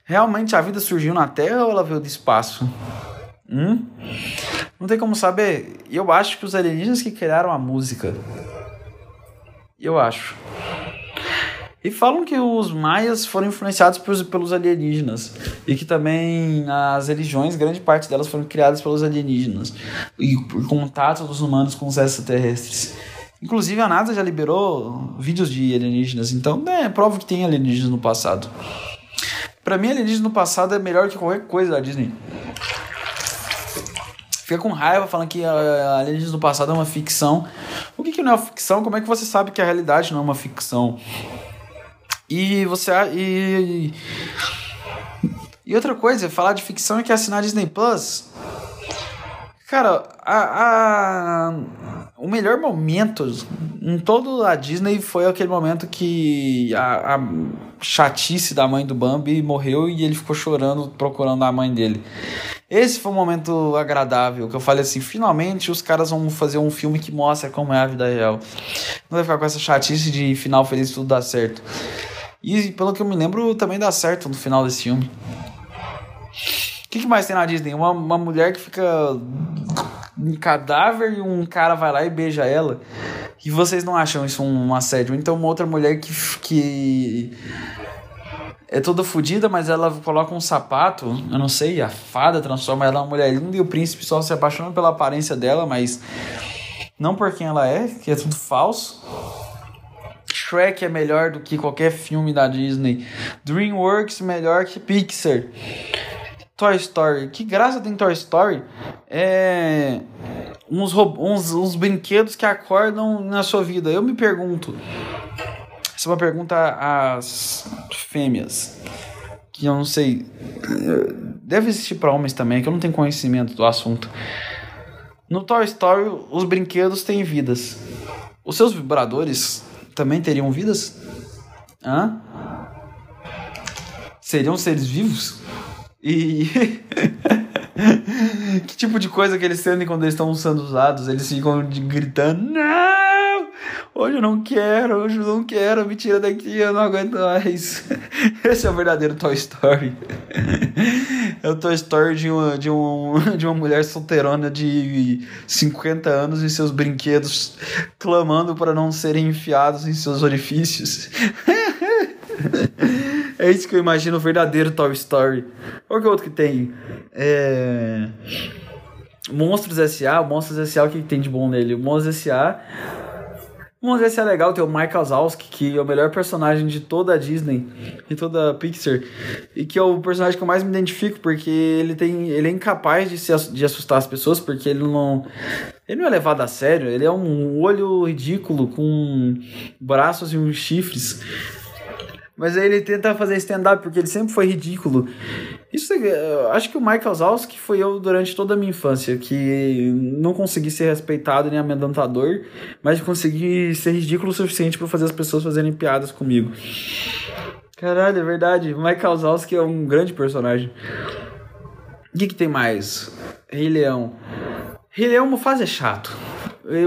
Realmente a vida surgiu na Terra ou ela veio do espaço? Hum? Não tem como saber. Eu acho que os alienígenas que criaram a música. Eu acho. E falam que os maias foram influenciados por, pelos alienígenas. E que também as religiões, grande parte delas foram criadas pelos alienígenas. E por contato dos humanos com os extraterrestres. Inclusive a NASA já liberou vídeos de alienígenas. Então é prova que tem alienígenas no passado. Para mim, alienígenas no passado é melhor que qualquer coisa da Disney. Fica com raiva falando que Alienígenas no passado é uma ficção. O que, que não é ficção? Como é que você sabe que a realidade não é uma ficção? E você. E, e outra coisa, falar de ficção é que assinar Disney Plus. Cara, a, a, o melhor momento em toda a Disney foi aquele momento que a, a chatice da mãe do Bambi morreu e ele ficou chorando procurando a mãe dele. Esse foi um momento agradável, que eu falei assim, finalmente os caras vão fazer um filme que mostra como é a vida real. Não vai ficar com essa chatice de final feliz tudo dá certo. E pelo que eu me lembro, também dá certo no final desse filme. O que, que mais tem na Disney? Uma, uma mulher que fica em cadáver e um cara vai lá e beija ela. E vocês não acham isso um assédio? Então, uma outra mulher que, que é toda fodida, mas ela coloca um sapato, eu não sei, a fada transforma ela em uma mulher linda e o príncipe só se apaixona pela aparência dela, mas não por quem ela é, que é tudo falso. Shrek é melhor do que qualquer filme da Disney. DreamWorks melhor que Pixar. Toy Story. Que graça tem Toy Story? É. Uns, uns, uns brinquedos que acordam na sua vida. Eu me pergunto. Essa é uma pergunta às fêmeas. Que eu não sei. Deve existir para homens também, que eu não tenho conhecimento do assunto. No Toy Story, os brinquedos têm vidas. Os seus vibradores também teriam vidas? Hã? Seriam seres vivos? E. (laughs) que tipo de coisa que eles sentem quando eles estão sendo usados? Eles ficam gritando: Não! Hoje eu não quero, hoje eu não quero, me tira daqui, eu não aguento mais. (laughs) Esse é o verdadeiro Toy Story. É o Toy Story de uma, de, um, (laughs) de uma mulher solteirona de 50 anos e seus brinquedos clamando para não serem enfiados em seus orifícios. (laughs) É isso que eu imagino o verdadeiro Toy Story. Qual que é outro que tem? É... Monstros S.A. Monstros S.A. o que, tem de bom nele? Monstros S.A. Vamos ver se é legal ter o Michael Wazowski, que é o melhor personagem de toda a Disney e toda a Pixar. E que é o personagem que eu mais me identifico, porque ele tem. ele é incapaz de, se, de assustar as pessoas, porque ele não. Ele não é levado a sério, ele é um olho ridículo com braços e uns chifres. Mas aí ele tenta fazer stand-up porque ele sempre foi ridículo. Isso é, acho que o Michael Zalski foi eu durante toda a minha infância, que não consegui ser respeitado nem amedrontador, mas consegui ser ridículo o suficiente para fazer as pessoas fazerem piadas comigo. Caralho, é verdade. Michael Zalski é um grande personagem. O que, que tem mais? Rei Leão. Rei Leão Mufasa é chato.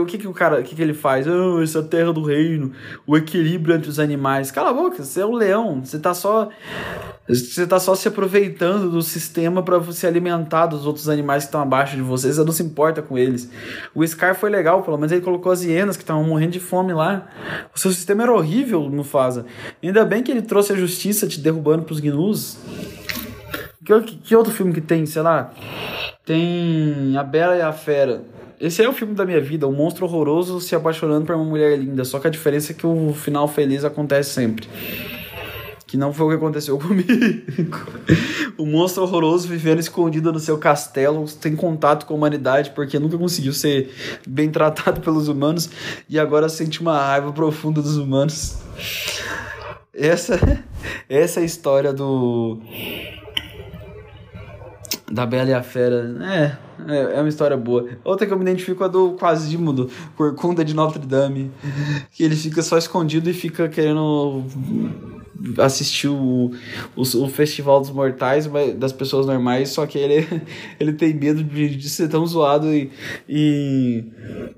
O que, que o cara, o que, que ele faz? Oh, essa é a terra do reino, o equilíbrio entre os animais. Cala a boca, você é um leão, você tá só você tá só se aproveitando do sistema para se alimentar dos outros animais que estão abaixo de você, você não se importa com eles. O Scar foi legal, pelo menos ele colocou as hienas que estavam morrendo de fome lá. O seu sistema era horrível, Mufasa. Ainda bem que ele trouxe a justiça te derrubando pros gnus. Que, que outro filme que tem, sei lá? Tem A Bela e a Fera. Esse é o filme da minha vida, um monstro horroroso se apaixonando por uma mulher linda. Só que a diferença é que o final feliz acontece sempre. Que não foi o que aconteceu (laughs) comigo. o monstro horroroso vivendo escondido no seu castelo, sem contato com a humanidade, porque nunca conseguiu ser bem tratado pelos humanos e agora sente uma raiva profunda dos humanos. Essa, (laughs) essa é a história do da Bela e a Fera. É, é, é uma história boa. Outra que eu me identifico é a do Quasimodo, Corcunda de Notre Dame. Que ele fica só escondido e fica querendo assistir o, o, o, Festival dos Mortais, das pessoas normais, só que ele, (laughs) ele tem medo de, de ser tão zoado e, e,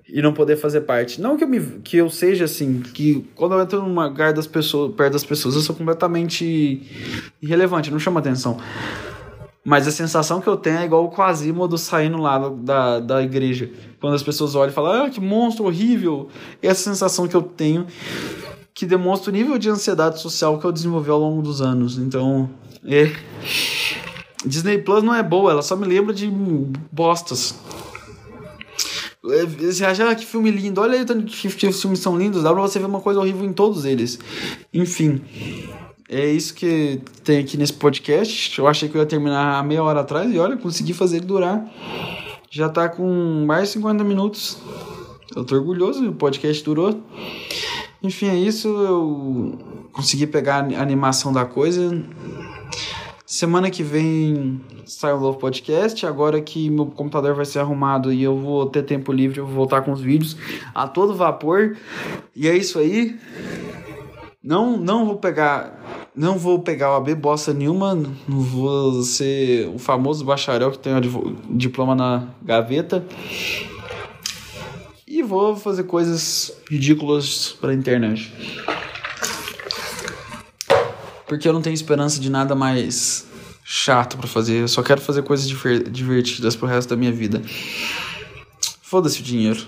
e não poder fazer parte. Não que eu, me, que eu seja assim, que quando eu entro num lugar das pessoas, perto das pessoas, eu sou completamente irrelevante, não chama atenção. Mas a sensação que eu tenho é igual o Quasimodo saindo lá da, da igreja. Quando as pessoas olham e falam, ah, que monstro horrível. Essa sensação que eu tenho que demonstra o nível de ansiedade social que eu desenvolvi ao longo dos anos. Então, é. Disney Plus não é boa, ela só me lembra de bostas. Você acha ah, que filme lindo? Olha aí que, que filmes são lindos, dá pra você ver uma coisa horrível em todos eles. Enfim, é isso que tem aqui nesse podcast. Eu achei que eu ia terminar há meia hora atrás e olha, consegui fazer ele durar. Já tá com mais de 50 minutos. Eu tô orgulhoso, o podcast durou. Enfim, é isso. Eu consegui pegar a animação da coisa. Semana que vem sai o novo podcast. Agora que meu computador vai ser arrumado e eu vou ter tempo livre, eu vou voltar com os vídeos a todo vapor. E é isso aí. Não, não vou pegar. Não vou pegar o AB bosta nenhuma. Não vou ser o famoso bacharel que tem o diploma na gaveta. E vou fazer coisas ridículas pra internet. Porque eu não tenho esperança de nada mais chato para fazer. Eu só quero fazer coisas divertidas pro resto da minha vida. Foda-se o dinheiro.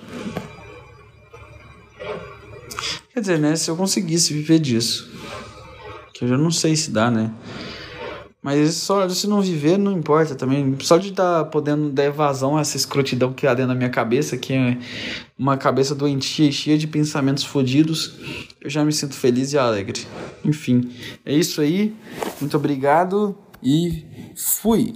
Quer dizer, né? Se eu conseguisse viver disso. Eu já não sei se dá, né? Mas só se não viver, não importa também. Só de estar tá podendo dar evasão a essa escrotidão que há dentro da minha cabeça, que é uma cabeça doentia e cheia de pensamentos fodidos, eu já me sinto feliz e alegre. Enfim, é isso aí. Muito obrigado e fui!